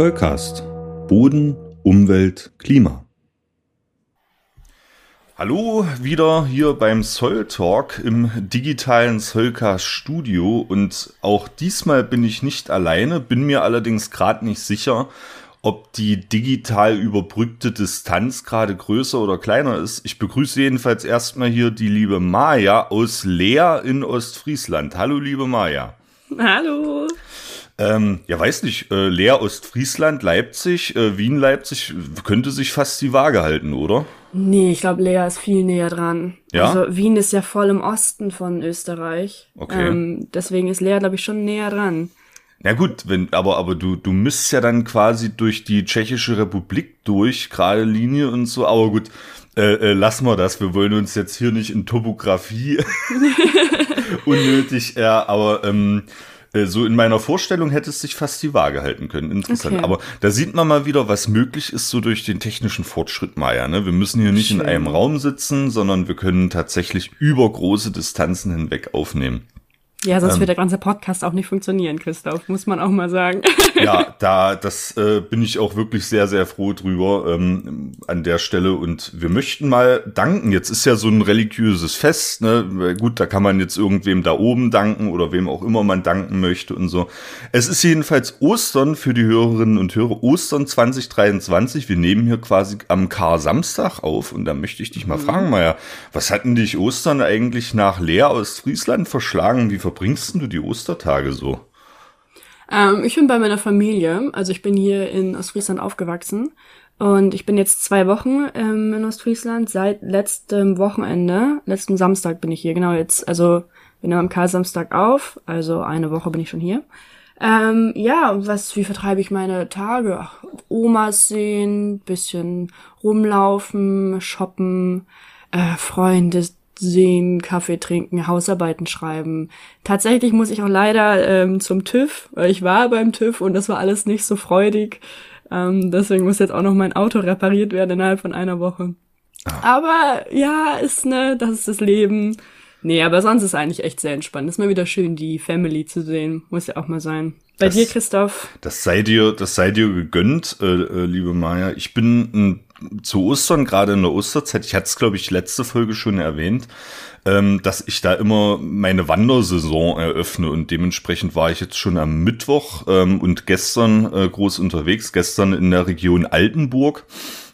Zollcast. Boden, Umwelt, Klima. Hallo, wieder hier beim Zoll Talk im digitalen Zollcast Studio und auch diesmal bin ich nicht alleine, bin mir allerdings gerade nicht sicher, ob die digital überbrückte Distanz gerade größer oder kleiner ist. Ich begrüße jedenfalls erstmal hier die liebe Maja aus Leer in Ostfriesland. Hallo, liebe Maja. Hallo. Ähm, ja, weiß nicht, äh, Leer Ostfriesland, Leipzig, äh, Wien, Leipzig, könnte sich fast die Waage halten, oder? Nee, ich glaube, Lea ist viel näher dran. Ja? Also Wien ist ja voll im Osten von Österreich. Okay. Ähm, deswegen ist Lea, glaube ich, schon näher dran. Na gut, wenn, aber, aber du, du müsst ja dann quasi durch die Tschechische Republik durch, gerade Linie und so, aber gut, äh, äh, lassen wir das. Wir wollen uns jetzt hier nicht in Topografie unnötig, ja, aber ähm, äh, so in meiner Vorstellung hätte es sich fast die Waage halten können. Interessant. Okay. Aber da sieht man mal wieder, was möglich ist so durch den technischen Fortschritt Maya. Ne? Wir müssen hier nicht in Schön. einem Raum sitzen, sondern wir können tatsächlich über große Distanzen hinweg aufnehmen. Ja, sonst Ähm. wird der ganze Podcast auch nicht funktionieren, Christoph, muss man auch mal sagen. ja, da, das äh, bin ich auch wirklich sehr, sehr froh drüber ähm, an der Stelle. Und wir möchten mal danken. Jetzt ist ja so ein religiöses Fest, ne? Gut, da kann man jetzt irgendwem da oben danken oder wem auch immer man danken möchte und so. Es ist jedenfalls Ostern für die Hörerinnen und Hörer. Ostern 2023. Wir nehmen hier quasi am Kar-Samstag auf. Und da möchte ich dich mal fragen, Maja, was hatten dich Ostern eigentlich nach Leer aus Friesland verschlagen? Wie verbringst du die Ostertage so? ähm, ich bin bei meiner Familie, also ich bin hier in Ostfriesland aufgewachsen und ich bin jetzt zwei Wochen ähm, in Ostfriesland seit letztem Wochenende, letzten Samstag bin ich hier, genau jetzt, also wir nehmen am Karl-Samstag auf, also eine Woche bin ich schon hier. Ähm, ja, was, wie vertreibe ich meine Tage? Ach, Omas sehen, bisschen rumlaufen, shoppen, äh, Freunde sehen, Kaffee trinken, Hausarbeiten schreiben. Tatsächlich muss ich auch leider ähm, zum TÜV, weil ich war beim TÜV und das war alles nicht so freudig. Ähm, deswegen muss jetzt auch noch mein Auto repariert werden innerhalb von einer Woche. Aber ja, ist ne, das ist das Leben. Nee, aber sonst ist eigentlich echt sehr entspannt. Ist mal wieder schön, die Family zu sehen. Muss ja auch mal sein. Bei Das- dir, Christoph? Das sei dir, das sei dir gegönnt, äh, äh, liebe Maja. Ich bin m, zu Ostern, gerade in der Osterzeit, ich hatte es, glaube ich, letzte Folge schon erwähnt, ähm, dass ich da immer meine Wandersaison eröffne und dementsprechend war ich jetzt schon am Mittwoch ähm, und gestern äh, groß unterwegs, gestern in der Region Altenburg.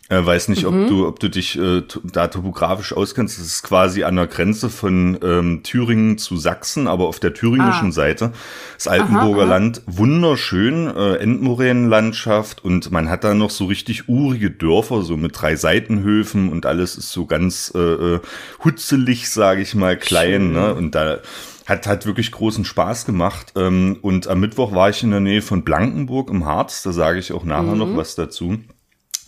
Äh, weiß nicht, ob du, ob du dich äh, da topografisch auskennst. Das ist quasi an der Grenze von ähm, Thüringen zu Sachsen, aber auf der thüringischen Ah. Seite. Das Altenburger aha. Land, wunderschön, äh, Endmoränenlandschaft und man hat da noch so richtig urige Dörfer, so mit drei Seitenhöfen und alles ist so ganz äh, äh, hutzelig, sage ich mal, klein. Schön. Ne? Und da hat, hat wirklich großen Spaß gemacht. Ähm, und am Mittwoch war ich in der Nähe von Blankenburg im Harz, da sage ich auch nachher noch was dazu.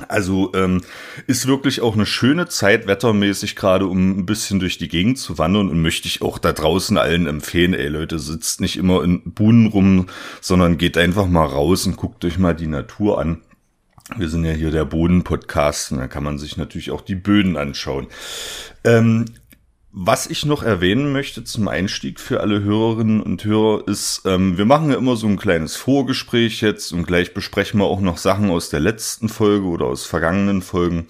Also ähm, ist wirklich auch eine schöne Zeit wettermäßig gerade, um ein bisschen durch die Gegend zu wandern und möchte ich auch da draußen allen empfehlen, ey Leute, sitzt nicht immer in Buhnen rum, sondern geht einfach mal raus und guckt euch mal die Natur an. Wir sind ja hier der Boden-Podcast und da kann man sich natürlich auch die Böden anschauen. Ähm, was ich noch erwähnen möchte zum Einstieg für alle Hörerinnen und Hörer ist, ähm, wir machen ja immer so ein kleines Vorgespräch jetzt und gleich besprechen wir auch noch Sachen aus der letzten Folge oder aus vergangenen Folgen.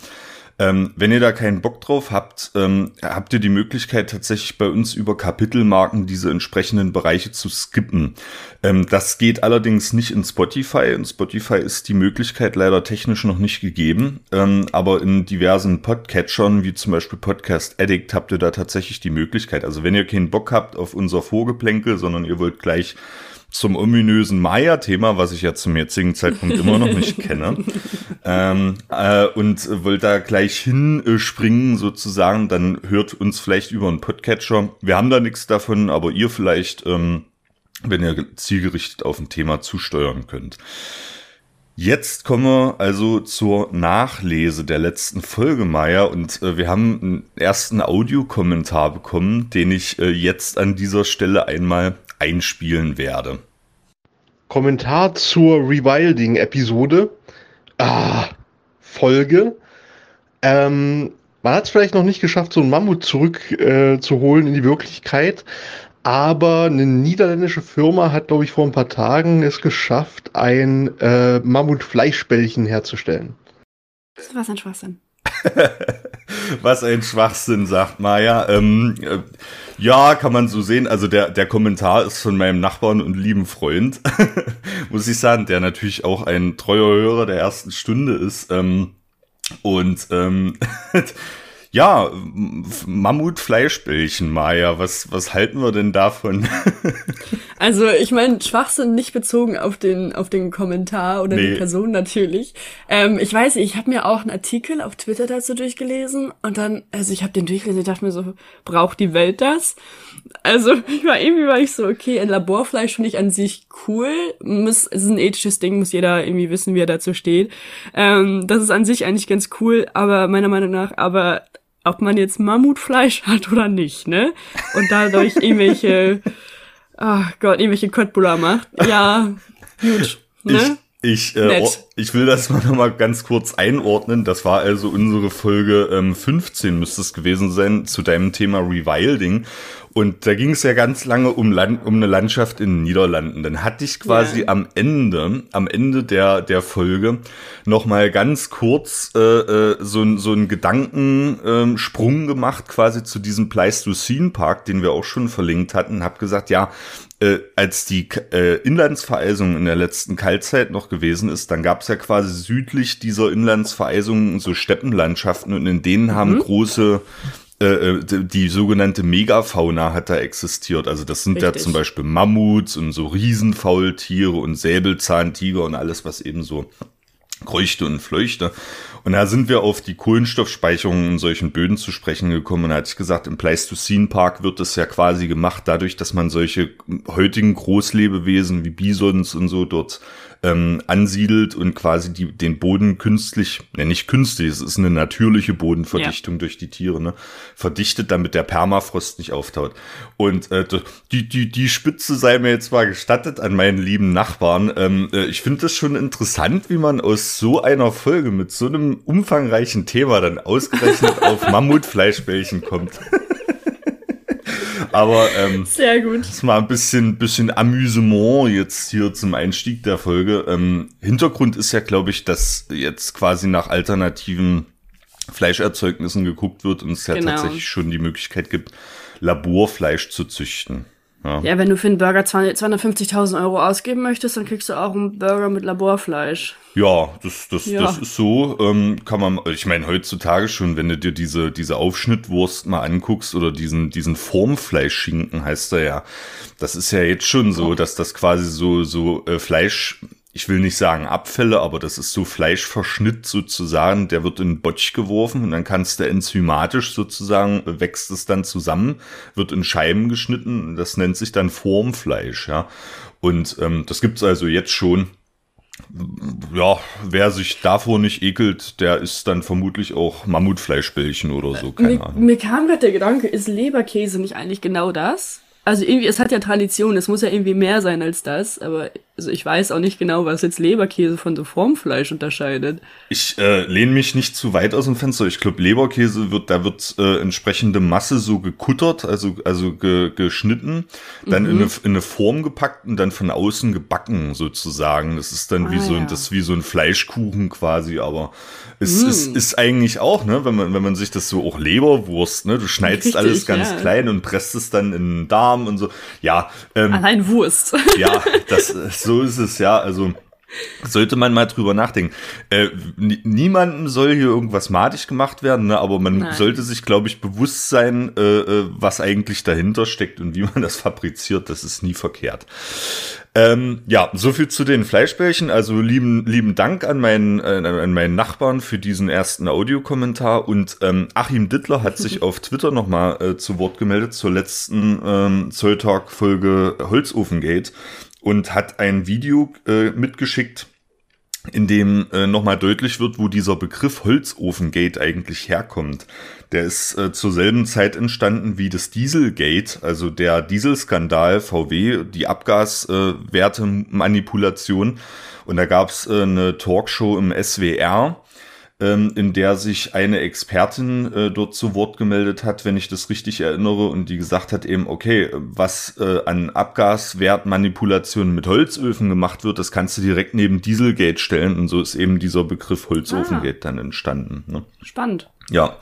Ähm, wenn ihr da keinen Bock drauf habt, ähm, habt ihr die Möglichkeit tatsächlich bei uns über Kapitelmarken diese entsprechenden Bereiche zu skippen. Ähm, das geht allerdings nicht in Spotify. In Spotify ist die Möglichkeit leider technisch noch nicht gegeben. Ähm, aber in diversen Podcatchern, wie zum Beispiel Podcast Addict, habt ihr da tatsächlich die Möglichkeit. Also wenn ihr keinen Bock habt auf unser Vorgeplänkel, sondern ihr wollt gleich zum ominösen Maya-Thema, was ich ja zum jetzigen Zeitpunkt immer noch nicht kenne, ähm, äh, und wollt da gleich hinspringen sozusagen, dann hört uns vielleicht über einen Podcatcher. Wir haben da nichts davon, aber ihr vielleicht, ähm, wenn ihr zielgerichtet auf ein Thema zusteuern könnt. Jetzt kommen wir also zur Nachlese der letzten Folge, Maya, und äh, wir haben einen ersten Audiokommentar bekommen, den ich äh, jetzt an dieser Stelle einmal einspielen werde. Kommentar zur Rewilding-Episode. Ah, Folge. Ähm, man hat es vielleicht noch nicht geschafft, so einen Mammut zurückzuholen äh, zu holen in die Wirklichkeit. Aber eine niederländische Firma hat, glaube ich, vor ein paar Tagen es geschafft, ein äh, Mammutfleischbällchen herzustellen. Was ein Schwachsinn. Was ein Schwachsinn, sagt Maya. Ähm, äh, ja, kann man so sehen. Also der, der Kommentar ist von meinem Nachbarn und lieben Freund, muss ich sagen, der natürlich auch ein treuer Hörer der ersten Stunde ist. Ähm, und ähm, Ja, Mammutfleischbällchen, Maja. Was, was halten wir denn davon? also, ich meine, Schwachsinn nicht bezogen auf den, auf den Kommentar oder nee. die Person natürlich. Ähm, ich weiß, ich habe mir auch einen Artikel auf Twitter dazu durchgelesen und dann, also ich habe den durchgelesen, ich dachte mir so, braucht die Welt das? Also, ich war irgendwie war ich so, okay, ein Laborfleisch finde ich an sich cool. Muss, es ist ein ethisches Ding, muss jeder irgendwie wissen, wie er dazu steht. Ähm, das ist an sich eigentlich ganz cool, aber meiner Meinung nach, aber ob man jetzt Mammutfleisch hat oder nicht, ne? Und dadurch irgendwelche, ach oh Gott, irgendwelche Köttbullar macht. Ja, gut, ne? Ich, äh, ich will das mal nochmal ganz kurz einordnen. Das war also unsere Folge ähm, 15, müsste es gewesen sein, zu deinem Thema Rewilding. Und da ging es ja ganz lange um, Land, um eine Landschaft in den Niederlanden. Dann hatte ich quasi yeah. am Ende, am Ende der, der Folge noch mal ganz kurz äh, äh, so, so einen Gedankensprung äh, gemacht, quasi zu diesem Pleistocene Park, den wir auch schon verlinkt hatten. Hab gesagt, ja, äh, als die äh, Inlandsvereisung in der letzten Kaltzeit noch gewesen ist, dann gab es ja quasi südlich dieser Inlandsvereisung so Steppenlandschaften und in denen haben mhm. große äh, äh die sogenannte Megafauna hat da existiert. Also das sind Richtig. ja zum Beispiel Mammuts und so Riesenfaultiere und Säbelzahntiger und alles, was eben so Kreuchte und Fleuchte. Und da sind wir auf die Kohlenstoffspeicherung in solchen Böden zu sprechen gekommen. Und da hatte ich gesagt, im Pleistocene Park wird das ja quasi gemacht, dadurch, dass man solche heutigen Großlebewesen wie Bisons und so dort ähm, ansiedelt und quasi die, den Boden künstlich, ne, nicht künstlich, es ist eine natürliche Bodenverdichtung ja. durch die Tiere, ne, verdichtet, damit der Permafrost nicht auftaut. Und äh, die, die, die Spitze sei mir jetzt mal gestattet an meinen lieben Nachbarn. Ähm, äh, ich finde das schon interessant, wie man aus so einer Folge mit so einem umfangreichen Thema dann ausgerechnet auf Mammutfleischbällchen kommt. Aber ähm, sehr gut. Das ist mal ein bisschen, bisschen Amüsement jetzt hier zum Einstieg der Folge. Ähm, Hintergrund ist ja, glaube ich, dass jetzt quasi nach alternativen Fleischerzeugnissen geguckt wird und es ja genau. tatsächlich schon die Möglichkeit gibt, Laborfleisch zu züchten. Ja. ja, wenn du für einen Burger 250.000 Euro ausgeben möchtest, dann kriegst du auch einen Burger mit Laborfleisch. Ja, das, das, ja. das ist so. Ähm, kann man, ich meine, heutzutage schon, wenn du dir diese, diese Aufschnittwurst mal anguckst oder diesen, diesen Formfleischschinken heißt er ja. Das ist ja jetzt schon so, dass das quasi so, so äh, Fleisch ich will nicht sagen Abfälle, aber das ist so Fleischverschnitt sozusagen, der wird in Botsch geworfen und dann kannst du enzymatisch sozusagen, wächst es dann zusammen, wird in Scheiben geschnitten, das nennt sich dann Formfleisch, ja. Und ähm, das gibt's also jetzt schon. Ja, wer sich davor nicht ekelt, der ist dann vermutlich auch Mammutfleischbällchen oder so, keine mir, Ahnung. Mir kam gerade der Gedanke, ist Leberkäse nicht eigentlich genau das? Also irgendwie, es hat ja Tradition, es muss ja irgendwie mehr sein als das, aber also ich weiß auch nicht genau, was jetzt Leberkäse von so Formfleisch unterscheidet. Ich äh, lehne mich nicht zu weit aus dem Fenster. Ich glaube, Leberkäse wird, da wird äh, entsprechende Masse so gekuttert, also, also ge, geschnitten, dann mhm. in, eine, in eine Form gepackt und dann von außen gebacken sozusagen. Das ist dann ah, wie so ein, das ist wie so ein Fleischkuchen quasi, aber es mm. ist, ist eigentlich auch, ne, wenn man, wenn man sich das so auch Leberwurst, ne, du schneidest Richtig, alles ganz ja. klein und presst es dann in den Darm und so. Ja. Ähm, Allein Wurst. Ja, das, so ist es, ja. Also, sollte man mal drüber nachdenken. Äh, niemandem soll hier irgendwas madig gemacht werden, ne? aber man Nein. sollte sich, glaube ich, bewusst sein, äh, äh, was eigentlich dahinter steckt und wie man das fabriziert. Das ist nie verkehrt. Ähm, ja, so viel zu den Fleischbällchen. Also lieben, lieben Dank an meinen, äh, an meinen Nachbarn für diesen ersten Audiokommentar. Und ähm, Achim Dittler hat sich auf Twitter nochmal äh, zu Wort gemeldet zur letzten ähm, Zolltalk-Folge Holzofengate und hat ein Video äh, mitgeschickt, in dem äh, nochmal deutlich wird, wo dieser Begriff Holzofengate eigentlich herkommt. Der ist äh, zur selben Zeit entstanden wie das Dieselgate, also der Dieselskandal VW, die Abgaswertemanipulation. Äh, und da gab's äh, eine Talkshow im SWR, ähm, in der sich eine Expertin äh, dort zu Wort gemeldet hat, wenn ich das richtig erinnere, und die gesagt hat eben, okay, was äh, an Abgaswertmanipulationen mit Holzöfen gemacht wird, das kannst du direkt neben Dieselgate stellen und so ist eben dieser Begriff Holzofengate ah. dann entstanden. Ne? Spannend. Ja,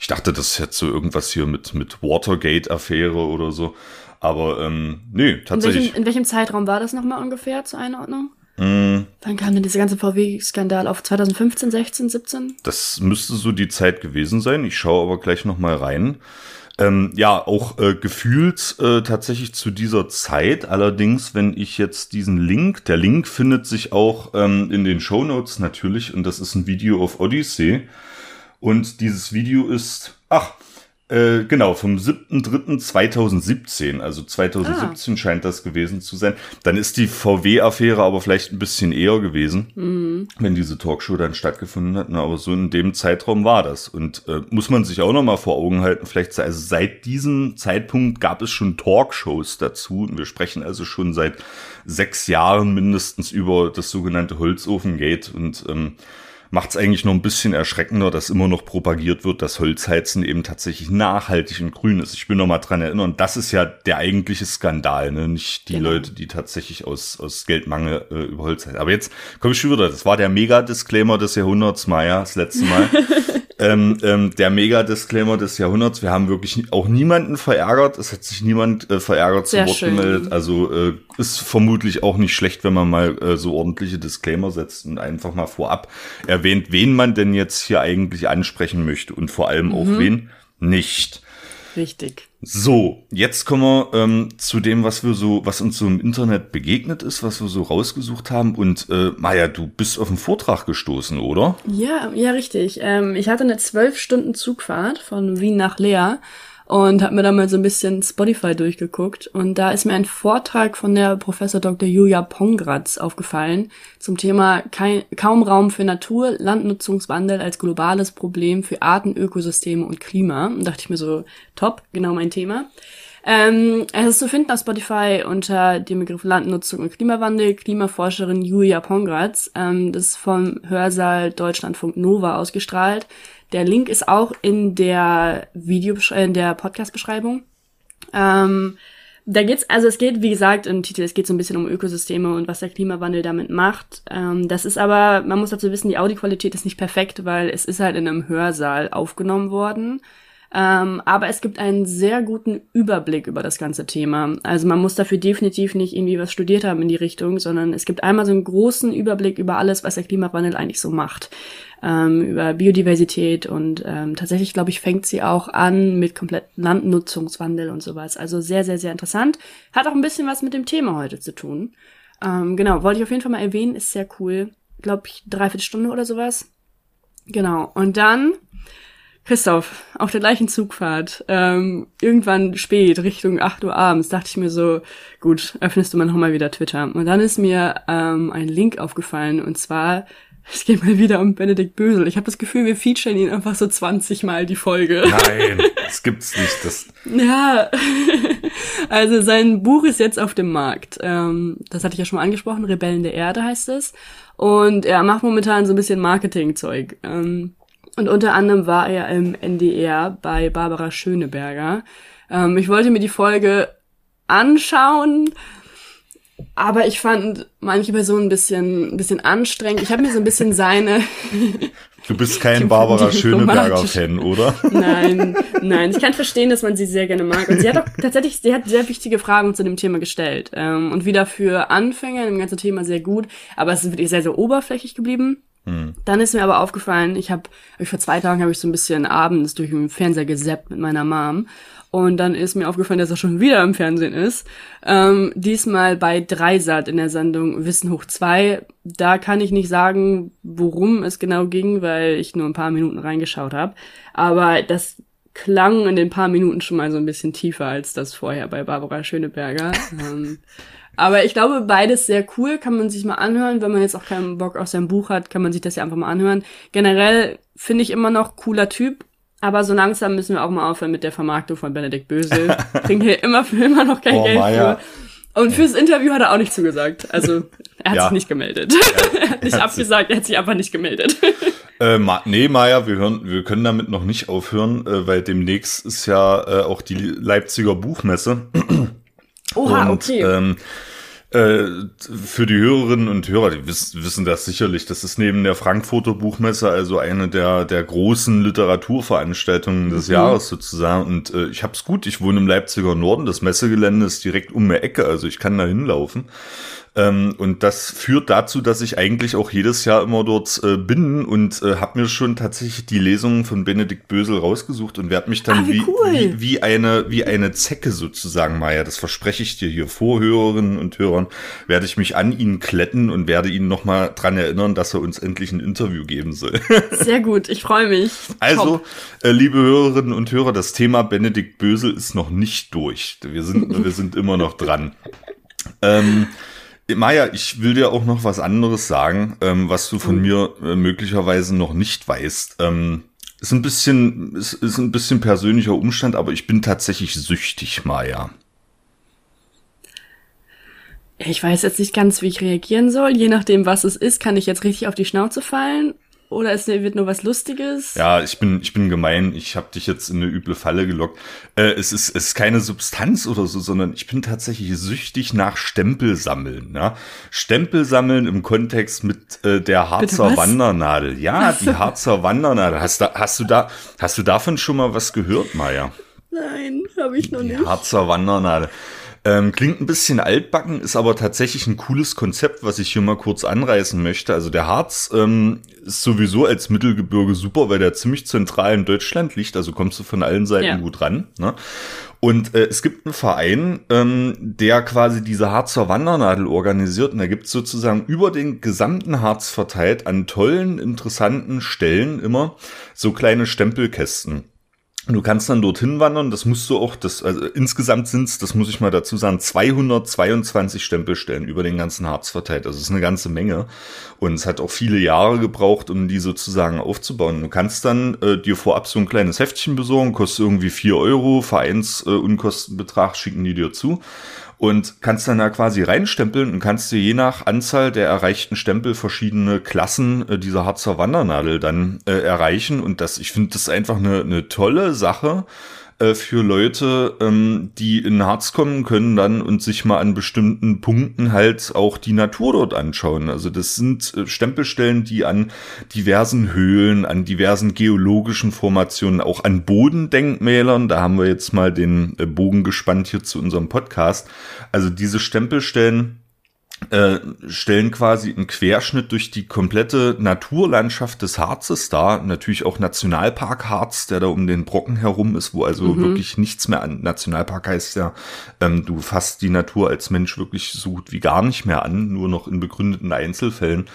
ich dachte, das ist jetzt so irgendwas hier mit, mit Watergate-Affäre oder so. Aber ähm, nee, tatsächlich. In welchem, in welchem Zeitraum war das nochmal ungefähr zur Einordnung? Mm. Wann kam denn dieser ganze VW-Skandal auf 2015, 16, 17? Das müsste so die Zeit gewesen sein. Ich schaue aber gleich nochmal rein. Ähm, ja, auch äh, gefühlt äh, tatsächlich zu dieser Zeit. Allerdings, wenn ich jetzt diesen Link, der Link findet sich auch ähm, in den Show Notes natürlich und das ist ein Video auf Odyssey. Und dieses Video ist, ach, äh, genau, vom 7.3.2017, also 2017 ah. scheint das gewesen zu sein. Dann ist die VW-Affäre aber vielleicht ein bisschen eher gewesen, mhm. wenn diese Talkshow dann stattgefunden hat. Na, aber so in dem Zeitraum war das. Und äh, muss man sich auch noch mal vor Augen halten, vielleicht, also seit diesem Zeitpunkt gab es schon Talkshows dazu. Und wir sprechen also schon seit sechs Jahren mindestens über das sogenannte Holzofengate und ähm, macht es eigentlich noch ein bisschen erschreckender, dass immer noch propagiert wird, dass Holzheizen eben tatsächlich nachhaltig und grün ist. Ich will noch mal dran erinnern, das ist ja der eigentliche Skandal, ne? nicht die genau. Leute, die tatsächlich aus, aus Geldmangel äh, über Holz heizen. Aber jetzt komme ich schon wieder, das war der Mega-Disclaimer des Jahrhunderts, Maya, das letzte Mal. ähm, ähm, der Mega-Disclaimer des Jahrhunderts. Wir haben wirklich auch niemanden verärgert. Es hat sich niemand äh, verärgert zu Wort schön. gemeldet. Also äh, ist vermutlich auch nicht schlecht, wenn man mal äh, so ordentliche Disclaimer setzt und einfach mal vorab erwähnt, wen man denn jetzt hier eigentlich ansprechen möchte und vor allem mhm. auch wen nicht. Richtig. So, jetzt kommen wir ähm, zu dem, was wir so, was uns so im Internet begegnet ist, was wir so rausgesucht haben. Und äh, Maja, du bist auf einen Vortrag gestoßen, oder? Ja, ja, richtig. Ähm, ich hatte eine zwölf Stunden Zugfahrt von Wien nach Leer und habe mir da mal so ein bisschen Spotify durchgeguckt und da ist mir ein Vortrag von der Professor Dr. Julia Pongratz aufgefallen zum Thema kaum Raum für Natur, Landnutzungswandel als globales Problem für Arten, Ökosysteme und Klima. Und dachte ich mir so, top, genau mein Thema. Ähm, es ist zu finden auf Spotify unter dem Begriff Landnutzung und Klimawandel. Klimaforscherin Julia Pongratz. Ähm, das ist vom Hörsaal Deutschlandfunk Nova ausgestrahlt. Der Link ist auch in der Video, in der Podcast-Beschreibung. Ähm, da geht's, also es geht, wie gesagt, im Titel, es geht so ein bisschen um Ökosysteme und was der Klimawandel damit macht. Ähm, das ist aber, man muss dazu wissen, die Audioqualität ist nicht perfekt, weil es ist halt in einem Hörsaal aufgenommen worden. Ähm, aber es gibt einen sehr guten Überblick über das ganze Thema. Also man muss dafür definitiv nicht irgendwie was studiert haben in die Richtung, sondern es gibt einmal so einen großen Überblick über alles, was der Klimawandel eigentlich so macht. Ähm, über Biodiversität und ähm, tatsächlich, glaube ich, fängt sie auch an mit kompletten Landnutzungswandel und sowas. Also sehr, sehr, sehr interessant. Hat auch ein bisschen was mit dem Thema heute zu tun. Ähm, genau, wollte ich auf jeden Fall mal erwähnen, ist sehr cool. Glaube ich, dreiviertel Stunde oder sowas. Genau. Und dann Christoph, auf der gleichen Zugfahrt, ähm, irgendwann spät, Richtung 8 Uhr abends, dachte ich mir so, gut, öffnest du mal nochmal wieder Twitter. Und dann ist mir ähm, ein Link aufgefallen und zwar, es geht mal wieder um Benedikt Bösel. Ich habe das Gefühl, wir featuren ihn einfach so 20 Mal die Folge. Nein, das gibt's nicht. Das ja, also sein Buch ist jetzt auf dem Markt. Ähm, das hatte ich ja schon mal angesprochen, Rebellen der Erde heißt es. Und er macht momentan so ein bisschen Marketingzeug. Ähm, und unter anderem war er im NDR bei Barbara Schöneberger. Ähm, ich wollte mir die Folge anschauen, aber ich fand manche Personen ein bisschen, ein bisschen anstrengend. Ich habe mir so ein bisschen seine. Du bist kein Barbara Schöneberger-Fan, oder? Nein, nein. Ich kann verstehen, dass man sie sehr gerne mag. Und sie hat auch tatsächlich, sie hat sehr wichtige Fragen zu dem Thema gestellt. Ähm, und wieder für Anfänger im ganzen Thema sehr gut. Aber es ist wirklich sehr, sehr oberflächlich geblieben. Dann ist mir aber aufgefallen, ich habe vor zwei Tagen habe ich so ein bisschen abends durch den Fernseher gesappt mit meiner Mom und dann ist mir aufgefallen, dass er schon wieder im Fernsehen ist. Ähm, diesmal bei Dreisat in der Sendung Wissen hoch zwei. Da kann ich nicht sagen, worum es genau ging, weil ich nur ein paar Minuten reingeschaut habe. Aber das klang in den paar Minuten schon mal so ein bisschen tiefer als das vorher bei Barbara Schöneberger. ähm, aber ich glaube, beides sehr cool, kann man sich mal anhören. Wenn man jetzt auch keinen Bock auf sein Buch hat, kann man sich das ja einfach mal anhören. Generell finde ich immer noch cooler Typ. Aber so langsam müssen wir auch mal aufhören mit der Vermarktung von Benedikt Bösel. Kriegen hier immer für immer noch kein oh, Geld Maya. für. Und fürs Interview hat er auch nicht zugesagt. Also er hat ja. sich nicht gemeldet. Ja. er hat nicht abgesagt, er hat sich einfach nicht gemeldet. Äh, Ma nee, Maja, wir, hören, wir können damit noch nicht aufhören, äh, weil demnächst ist ja äh, auch die Leipziger Buchmesse. Oha, und, okay. Ähm, äh, für die Hörerinnen und Hörer, die wissen, wissen das sicherlich, das ist neben der Frankfurter Buchmesse also eine der, der großen Literaturveranstaltungen des mhm. Jahres sozusagen. Und äh, ich hab's gut, ich wohne im Leipziger Norden, das Messegelände ist direkt um die Ecke, also ich kann da hinlaufen. Ähm, und das führt dazu, dass ich eigentlich auch jedes Jahr immer dort äh, bin und äh, habe mir schon tatsächlich die Lesungen von Benedikt Bösel rausgesucht und werde mich dann ah, wie, wie, cool. wie, wie, eine, wie eine Zecke sozusagen, Maya, das verspreche ich dir hier vor Hörerinnen und Hörern, werde ich mich an ihn kletten und werde ihn nochmal dran erinnern, dass er uns endlich ein Interview geben soll. Sehr gut, ich freue mich. Also, äh, liebe Hörerinnen und Hörer, das Thema Benedikt Bösel ist noch nicht durch. Wir sind, wir sind immer noch dran. Ähm, Maja, ich will dir auch noch was anderes sagen, ähm, was du von mhm. mir äh, möglicherweise noch nicht weißt. Ähm, ist ein bisschen, ist, ist ein bisschen persönlicher Umstand, aber ich bin tatsächlich süchtig, Maja. Ich weiß jetzt nicht ganz, wie ich reagieren soll. Je nachdem, was es ist, kann ich jetzt richtig auf die Schnauze fallen oder es wird nur was Lustiges? Ja, ich bin, ich bin gemein. Ich habe dich jetzt in eine üble Falle gelockt. Äh, es, ist, es ist keine Substanz oder so, sondern ich bin tatsächlich süchtig nach Stempel sammeln. Ja? Stempel sammeln im Kontext mit äh, der Harzer Wandernadel. Ja, die Harzer Wandernadel. Hast, da, hast, du da, hast du davon schon mal was gehört, Maja? Nein, habe ich noch die nicht. Harzer Wandernadel. Ähm, klingt ein bisschen altbacken, ist aber tatsächlich ein cooles Konzept, was ich hier mal kurz anreißen möchte. Also der Harz ähm, ist sowieso als Mittelgebirge super, weil der ziemlich zentral in Deutschland liegt, also kommst du von allen Seiten ja. gut ran. Ne? Und äh, es gibt einen Verein, ähm, der quasi diese Harzer Wandernadel organisiert. Und da gibt es sozusagen über den gesamten Harz verteilt an tollen, interessanten Stellen immer so kleine Stempelkästen. Du kannst dann dorthin wandern, das musst du auch, das, also insgesamt sind es, das muss ich mal dazu sagen, 222 Stempelstellen über den ganzen Harz verteilt. Das ist eine ganze Menge. Und es hat auch viele Jahre gebraucht, um die sozusagen aufzubauen. Du kannst dann äh, dir vorab so ein kleines Heftchen besorgen, kostet irgendwie vier Euro, Vereinsunkostenbetrag äh, schicken die dir zu und kannst dann da quasi reinstempeln und kannst dir je nach Anzahl der erreichten Stempel verschiedene Klassen äh, dieser Harzer Wandernadel dann äh, erreichen. Und das, ich finde das einfach eine, eine tolle Sache äh, für Leute, ähm, die in Harz kommen können dann und sich mal an bestimmten Punkten halt auch die Natur dort anschauen. Also das sind äh, Stempelstellen, die an diversen Höhlen, an diversen geologischen Formationen, auch an Bodendenkmälern, da haben wir jetzt mal den äh, Bogen gespannt hier zu unserem Podcast. Also diese Stempelstellen äh, stellen quasi einen Querschnitt durch die komplette Naturlandschaft des Harzes dar. Natürlich auch Nationalpark Harz, der da um den Brocken herum ist, wo also mhm. wirklich nichts mehr an. Nationalpark heißt ja, ähm, du fasst die Natur als Mensch wirklich so gut wie gar nicht mehr an, nur noch in begründeten Einzelfällen.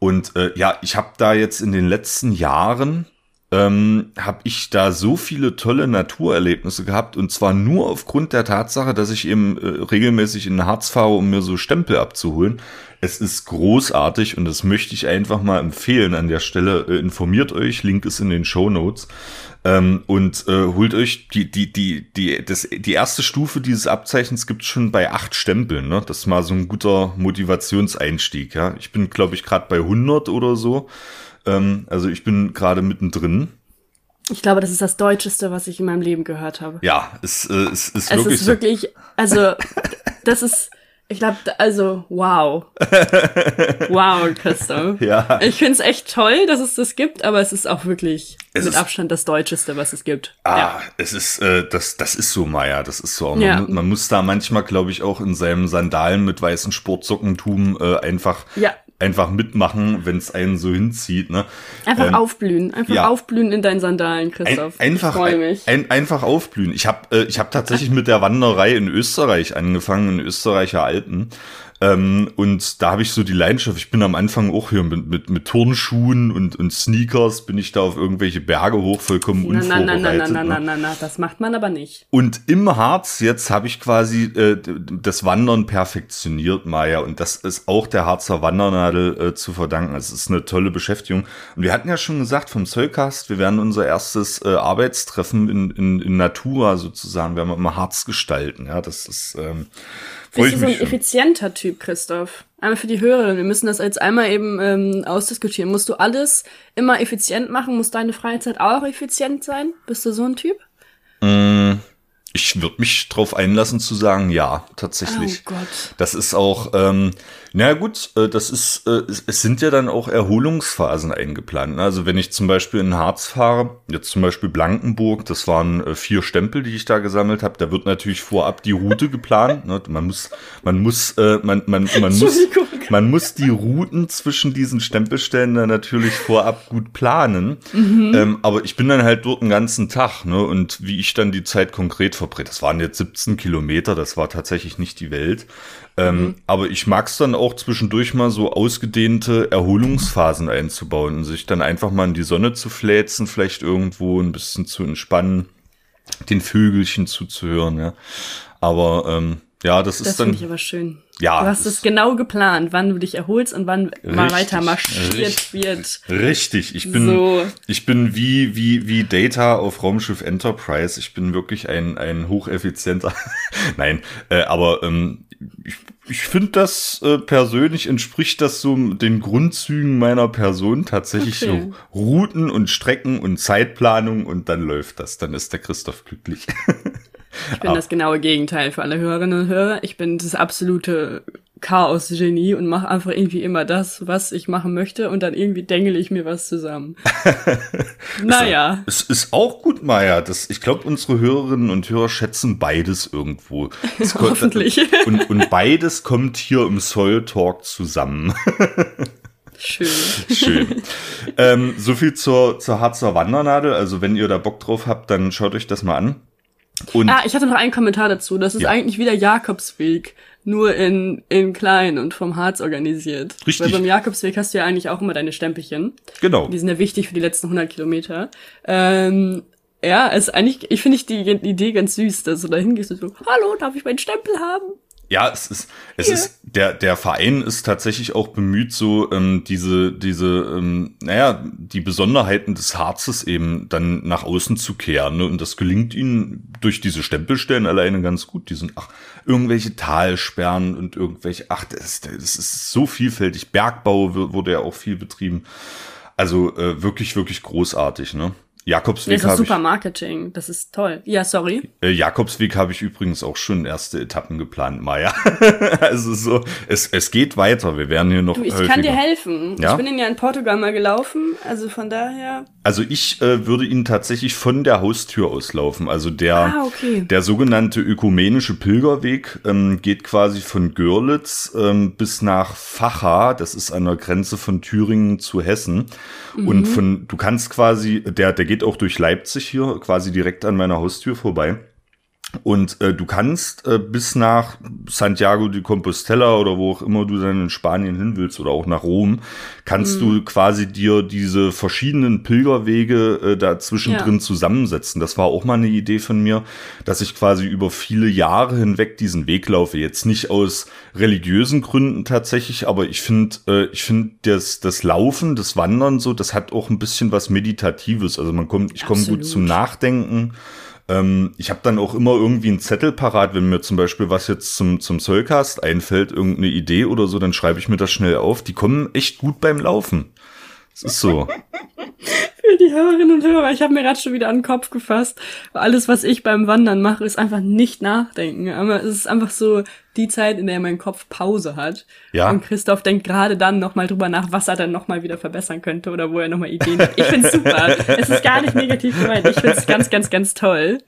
Und äh, ja, ich habe da jetzt in den letzten Jahren ähm, habe ich da so viele tolle Naturerlebnisse gehabt und zwar nur aufgrund der Tatsache, dass ich eben äh, regelmäßig in den Harz fahre, um mir so Stempel abzuholen. Es ist großartig und das möchte ich einfach mal empfehlen an der Stelle. Äh, informiert euch, Link ist in den Show Notes. Ähm, und äh, holt euch die, die, die, die, das, die erste Stufe dieses Abzeichens gibt schon bei acht Stempeln. Ne? Das ist mal so ein guter Motivationseinstieg. Ja? Ich bin, glaube ich, gerade bei 100 oder so. Ähm, also ich bin gerade mittendrin. Ich glaube, das ist das Deutscheste, was ich in meinem Leben gehört habe. Ja, es, äh, es ist es wirklich. Es ist wirklich, also, das ist, ich glaube, also, wow. wow, Christoph. Ja. Ich finde es echt toll, dass es das gibt, aber es ist auch wirklich es mit Abstand das Deutscheste, was es gibt. Ah, ja. es ist, äh, das, das ist so, Maya, das ist so. Man, ja. man muss da manchmal, glaube ich, auch in seinem Sandalen mit weißen Sportsockentum äh, einfach ja einfach mitmachen, wenn es einen so hinzieht. Ne? Einfach ähm, aufblühen, einfach ja. aufblühen in deinen Sandalen, Christoph. Ein, einfach, ein, ein, einfach aufblühen. Ich habe äh, ich hab tatsächlich mit der Wanderei in Österreich angefangen, in Österreicher Alpen. Ähm, und da habe ich so die Leidenschaft. Ich bin am Anfang auch hier mit, mit, mit Turnschuhen und, und Sneakers bin ich da auf irgendwelche Berge hoch, vollkommen na, unvorbereitet. Na, na, na, na, na, na, das macht man aber nicht. Und im Harz jetzt habe ich quasi äh, das Wandern perfektioniert, Maya. Und das ist auch der Harzer Wandernadel äh, zu verdanken. Es ist eine tolle Beschäftigung. Und wir hatten ja schon gesagt vom Zollcast, wir werden unser erstes äh, Arbeitstreffen in, in, in Natura sozusagen, werden wir immer Harz gestalten. Ja, das ist ähm, bist du so ein effizienter Typ? Typ, Christoph? Einmal für die Hörerin. Wir müssen das jetzt einmal eben ähm, ausdiskutieren. Musst du alles immer effizient machen? Muss deine Freizeit auch effizient sein? Bist du so ein Typ? Mm, ich würde mich drauf einlassen zu sagen, ja, tatsächlich. Oh Gott. Das ist auch, ähm, na gut, äh, das ist, äh, es, sind ja dann auch Erholungsphasen eingeplant. ne? Also wenn ich zum Beispiel in Harz fahre, jetzt zum Beispiel Blankenburg, das waren äh, vier Stempel, die ich da gesammelt habe, da wird natürlich vorab die Route geplant. Ne? Man muss, man muss, man, man, man muss, man muss die Routen zwischen diesen Stempelstellen dann natürlich vorab gut planen. Ähm, aber ich bin dann halt dort einen ganzen Tag, ne? Und wie ich dann die Zeit konkret verbringe, das waren jetzt 17 Kilometer, das war tatsächlich nicht die Welt. Ähm, Aber ich mag's dann auch zwischendurch mal so ausgedehnte Erholungsphasen einzubauen und sich dann einfach mal in die Sonne zu fläzen, vielleicht irgendwo ein bisschen zu entspannen, den Vögelchen zuzuhören, ja. Aber ähm, ja, das ist Das dann. finde ich aber schön. Ja, Du hast das- es genau geplant, wann du dich erholst und wann mal Richtig, weiter marschiert richtig. wird. Richtig, ich bin, So. ich bin wie, wie, wie Data auf Raumschiff Enterprise. Ich bin wirklich ein, ein hocheffizienter. Nein, äh, aber ähm, ich, ich finde das äh, persönlich entspricht das so den Grundzügen meiner Person tatsächlich Okay. so Routen und Strecken und Zeitplanung und dann läuft das. Dann ist der Christoph glücklich. Ich bin das genaue Gegenteil für alle Hörerinnen und Hörer. Ich bin das absolute Chaos-Genie und mache einfach irgendwie immer das, was ich machen möchte und dann irgendwie dengel ich mir was zusammen. naja. Es ist auch gut, Maya. Das, ich glaube, unsere Hörerinnen und Hörer schätzen beides irgendwo. Kommt- Hoffentlich. Und, und beides kommt hier im Soil Talk zusammen. Schön. Schön. ähm, so viel zur, zur Harzer Wandernadel. Also wenn ihr da Bock drauf habt, dann schaut euch das mal an. Und Ah, ich hatte noch einen Kommentar dazu. Das ist Ja. eigentlich wieder Jakobsweg, nur in, in klein und vom Harz organisiert. Richtig. Weil beim Jakobsweg hast du ja eigentlich auch immer deine Stempelchen. genau. Die sind ja wichtig für die letzten 100 Kilometer. Ähm, ja, ist eigentlich, ich finde ich die Idee ganz süß, dass du da hingehst und so, hallo, darf ich meinen Stempel haben? Ja, es ist, es ist, der, der Verein ist tatsächlich auch bemüht, so ähm, diese, diese, ähm, naja, die Besonderheiten des Harzes eben dann nach außen zu kehren. Ne? Und das gelingt ihnen durch diese Stempelstellen alleine ganz gut. Die sind, ach, irgendwelche Talsperren und irgendwelche, ach, das, das ist so vielfältig. Bergbau wu- wurde ja auch viel betrieben. Also äh, wirklich, wirklich großartig, ne? Jakobsweg Das ist super Marketing, das ist toll. Ja, sorry. äh, Jakobsweg habe ich übrigens auch schon erste Etappen geplant, Maja. also so, es, es geht weiter. Wir werden hier noch Du, ich häufiger. kann dir helfen. Ja? Ich bin ihn ja in Portugal mal gelaufen, also von daher. Also ich äh, würde ihn tatsächlich von der Haustür auslaufen. Also der, Ah, okay. der sogenannte ökumenische Pilgerweg ähm, geht quasi von Görlitz ähm, bis nach Facha. Das ist an der Grenze von Thüringen zu Hessen. Mhm. Und von, du kannst quasi, der, der geht auch durch Leipzig hier, quasi direkt an meiner Haustür vorbei. Und äh, du kannst äh, bis nach Santiago de Compostela oder wo auch immer du dann in Spanien hin willst oder auch nach Rom, kannst du quasi dir diese verschiedenen Pilgerwege äh, da zwischendrin Ja. zusammensetzen. Das war auch mal eine Idee von mir, dass ich quasi über viele Jahre hinweg diesen Weg laufe. Jetzt nicht aus religiösen Gründen tatsächlich, aber ich finde, äh, ich finde das, das Laufen, das Wandern so, das hat auch ein bisschen was Meditatives. Also man kommt, ich komme gut zum Nachdenken. Ähm, ich habe dann auch immer irgendwie einen Zettel parat, wenn mir zum Beispiel was jetzt zum, zum Soulcast einfällt, irgendeine Idee oder so, dann schreibe ich mir das schnell auf. Die kommen echt gut beim Laufen. Es ist so. Für die Hörerinnen und Hörer, ich habe mir gerade schon wieder an den Kopf gefasst. Alles, was ich beim Wandern mache, ist einfach nicht nachdenken. Aber es ist einfach so die Zeit, in der mein Kopf Pause hat. Ja. Und Christoph denkt gerade dann nochmal drüber nach, was er dann nochmal wieder verbessern könnte oder wo er nochmal Ideen hat. Ich find's super. es ist gar nicht negativ gemeint. Ich find's ganz, ganz, ganz toll.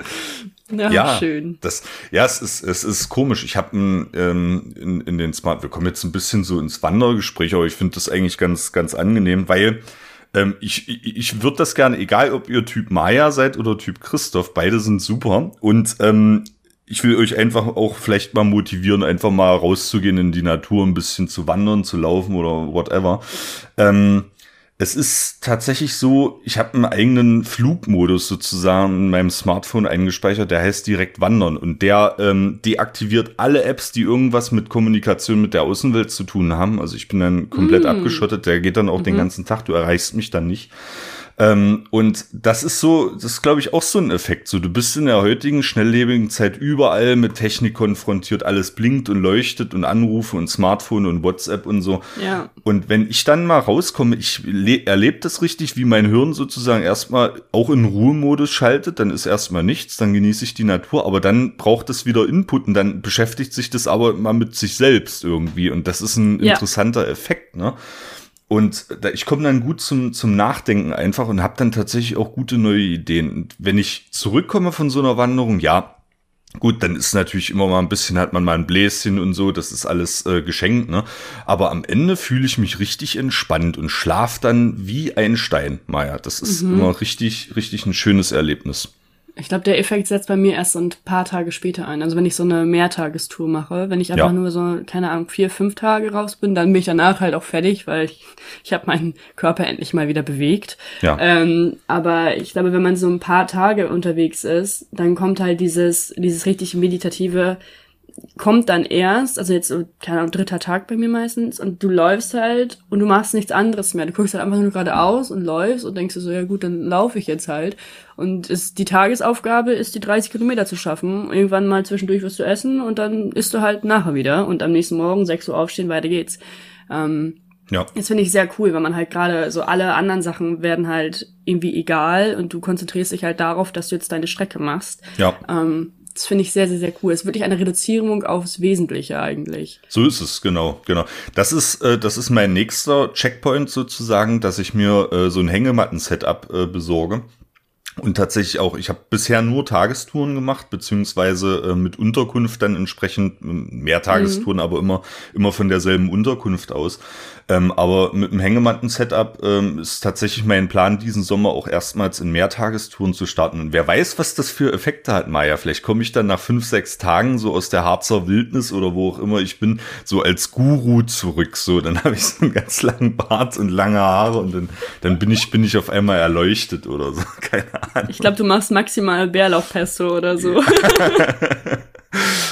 Ja, ja, schön. Das, ja, es ist, es ist komisch. Ich habe ähm, in, in den Smart, wir kommen jetzt ein bisschen so ins Wandergespräch, aber ich finde das eigentlich ganz, ganz angenehm, weil ähm, ich, ich, würde das gerne, egal ob ihr Typ Maya seid oder Typ Christoph, beide sind super. Und ähm, ich will euch einfach auch vielleicht mal motivieren, einfach mal rauszugehen in die Natur, ein bisschen zu wandern, zu laufen oder whatever. Ähm, es ist tatsächlich so, ich habe einen eigenen Flugmodus sozusagen in meinem Smartphone eingespeichert, der heißt direkt Wandern und der ähm, deaktiviert alle Apps, die irgendwas mit Kommunikation mit der Außenwelt zu tun haben. Also ich bin dann komplett abgeschottet, der geht dann auch den ganzen Tag, du erreichst mich dann nicht. Ähm, und das ist so, das ist glaube ich auch so ein Effekt. So, du bist in der heutigen schnelllebigen Zeit überall mit Technik konfrontiert, alles blinkt und leuchtet und Anrufe und Smartphone und WhatsApp und so. Ja. Und wenn ich dann mal rauskomme, ich erlebe das richtig, wie mein Hirn sozusagen erstmal auch in Ruhemodus schaltet, dann ist erstmal nichts, dann genieße ich die Natur, aber dann braucht es wieder Input und dann beschäftigt sich das aber mal mit sich selbst irgendwie. Und das ist ein Ja. interessanter Effekt, ne? Und da, ich komme dann gut zum, zum Nachdenken einfach und habe dann tatsächlich auch gute neue Ideen. Und wenn ich zurückkomme von so einer Wanderung, ja, gut, dann ist natürlich immer mal ein bisschen, hat man mal ein Bläschen und so, das ist alles äh, geschenkt, ne? Aber am Ende fühle ich mich richtig entspannt und schlaf dann wie ein Stein, Maja. Das ist immer richtig, richtig ein schönes Erlebnis. Ich glaube, der Effekt setzt bei mir erst ein paar Tage später ein. Also wenn ich so eine Mehrtagestour mache, wenn ich einfach Ja. nur so, keine Ahnung, vier, fünf Tage raus bin, dann bin ich danach halt auch fertig, weil ich, ich habe meinen Körper endlich mal wieder bewegt. Ja. Ähm, aber ich glaube, wenn man so ein paar Tage unterwegs ist, dann kommt halt dieses, dieses richtig meditative, kommt dann erst, also jetzt so, keine Ahnung, dritter Tag bei mir meistens, und du läufst halt und du machst nichts anderes mehr. Du guckst halt einfach nur geradeaus und läufst und denkst dir so, ja gut, dann laufe ich jetzt halt. Und ist, die Tagesaufgabe ist, die 30 Kilometer zu schaffen. Irgendwann mal zwischendurch wirst du essen und dann isst du halt nachher wieder und am nächsten Morgen 6 Uhr aufstehen, weiter geht's. Ähm, Ja. das finde ich sehr cool, weil man halt gerade so alle anderen Sachen werden halt irgendwie egal und du konzentrierst dich halt darauf, dass du jetzt deine Strecke machst. Ja. Ähm, das finde ich sehr, sehr, sehr cool. Es ist wirklich eine Reduzierung aufs Wesentliche eigentlich. So ist es, genau, genau. Das ist, äh, das ist mein nächster Checkpoint sozusagen, dass ich mir äh, so ein Hängematten-Setup äh, besorge. Und tatsächlich auch, ich habe bisher nur Tagestouren gemacht, beziehungsweise äh, mit Unterkunft dann entsprechend mehr Tagestouren, aber immer, immer von derselben Unterkunft aus. Ähm, aber mit dem Hängematten-Setup ähm, ist tatsächlich mein Plan, diesen Sommer auch erstmals in Mehrtagestouren zu starten. Und wer weiß, was das für Effekte hat, Maya. Vielleicht komme ich dann nach fünf, sechs Tagen so aus der Harzer Wildnis oder wo auch immer ich bin, so als Guru zurück. So, dann habe ich so einen ganz langen Bart und lange Haare und dann, dann bin ich, bin ich auf einmal erleuchtet oder so. Keine Ahnung. Ich glaube, du machst maximal Bärlauchpesto oder so.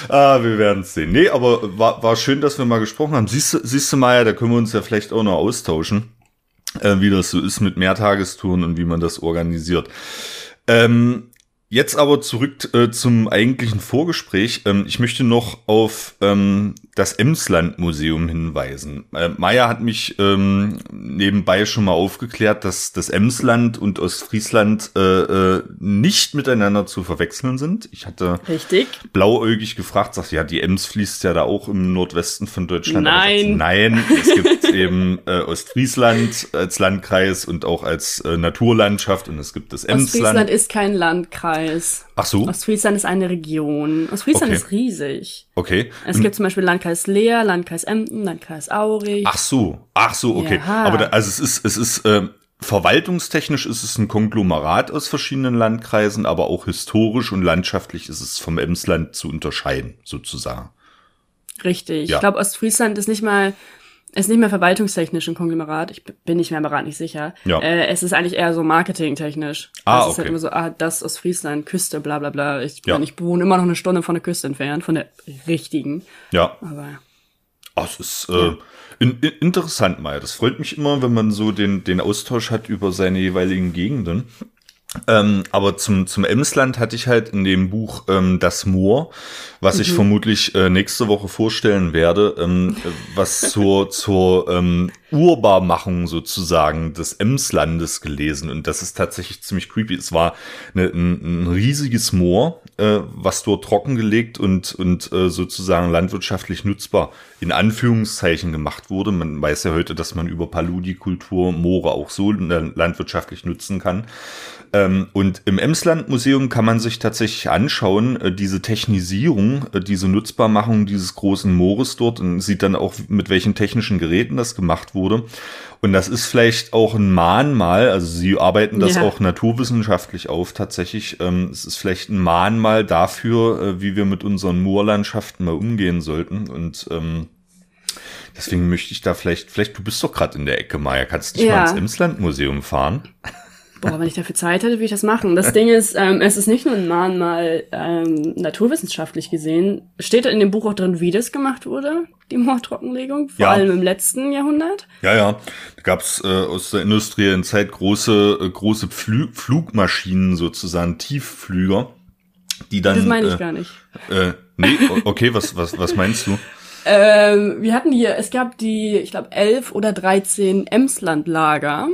Ah, wir werden sehen. Nee, aber war, war schön, dass wir mal gesprochen haben. Siehst, siehst du, Maya, da können wir uns ja vielleicht auch noch austauschen, äh, wie das so ist mit Mehrtagestouren und wie man das organisiert. Ähm, jetzt aber zurück äh, zum eigentlichen Vorgespräch. Ähm, ich möchte noch auf ähm, das Emsland-Museum hinweisen. Äh, Maya hat mich ähm, nebenbei schon mal aufgeklärt, dass das Emsland und Ostfriesland äh, äh, nicht miteinander zu verwechseln sind. Ich hatte Richtig. blauäugig gefragt, sagt, ja, die Ems fließt ja da auch im Nordwesten von Deutschland. Nein. sagt, nein, es gibt eben äh, Ostfriesland als Landkreis und auch als äh, Naturlandschaft und es gibt das Ostfriesland Emsland. ist kein Landkreis. Ach so, Ostfriesland ist eine Region. Ostfriesland Okay. ist riesig. okay. Es gibt zum Beispiel Landkreis Leer, Landkreis Emden, Landkreis Aurich. Ach so, ach so, okay. Ja. Aber da, also es ist, es ist, äh, verwaltungstechnisch ist es ein Konglomerat aus verschiedenen Landkreisen, aber auch historisch und landschaftlich ist es vom Emsland zu unterscheiden, sozusagen. Richtig. Ja. Ich glaube, Ostfriesland ist nicht mal, ist nicht mehr verwaltungstechnisch ein Konglomerat. Ich bin nicht mehr am Rat nicht sicher. Ja. Äh, es ist eigentlich eher so marketingtechnisch. Ah, es ist okay. halt immer so, ah, das Ostfriesland, Küste, bla bla bla. Ich, Ja. ich wohne immer noch eine Stunde von der Küste entfernt, von der richtigen. Ja. Aber Oh, es ist äh, in, in, interessant, Maya. Das freut mich immer, wenn man so den, den Austausch hat über seine jeweiligen Gegenden. Ähm, aber zum, zum Emsland hatte ich halt in dem Buch ähm, Das Moor, was ich vermutlich äh, nächste Woche vorstellen werde, ähm, äh, was zur, zur ähm, Urbarmachung sozusagen des Emslandes gelesen. Und das ist tatsächlich ziemlich creepy. Es war eine, ein, ein riesiges Moor, äh, was dort trockengelegt und, und äh, sozusagen landwirtschaftlich nutzbar in Anführungszeichen gemacht wurde. Man weiß ja heute, dass man über Paludikultur Moore auch so landwirtschaftlich nutzen kann. Ähm, und im Emsland-Museum kann man sich tatsächlich anschauen, äh, diese Technisierung, äh, diese Nutzbarmachung dieses großen Moores dort und sieht dann auch, mit welchen technischen Geräten das gemacht wurde. Und das ist vielleicht auch ein Mahnmal, also sie arbeiten das Ja. auch naturwissenschaftlich auf tatsächlich. Ähm, es ist vielleicht ein Mahnmal dafür, äh, wie wir mit unseren Moorlandschaften mal umgehen sollten. Und ähm, deswegen möchte ich da vielleicht, vielleicht, du bist doch gerade in der Ecke, Maya, kannst du nicht Ja. mal ins Emsland-Museum fahren? Boah, wenn ich dafür Zeit hätte, würde ich das machen. Das Ding ist, ähm, es ist nicht nur ein Mahnmal ähm, naturwissenschaftlich gesehen. Steht da in dem Buch auch drin, wie das gemacht wurde, die Moortrockenlegung? Vor Ja. allem im letzten Jahrhundert? Ja, ja. Da gab's äh, aus der industriellen Zeit große, äh, große Flü Flugmaschinen, sozusagen Tiefflüger, die dann. Das meine ich äh, gar nicht. Äh, nee, okay, was, was, was meinst du? Ähm, wir hatten hier, es gab die, ich glaube, elf oder 13 Emslandlager,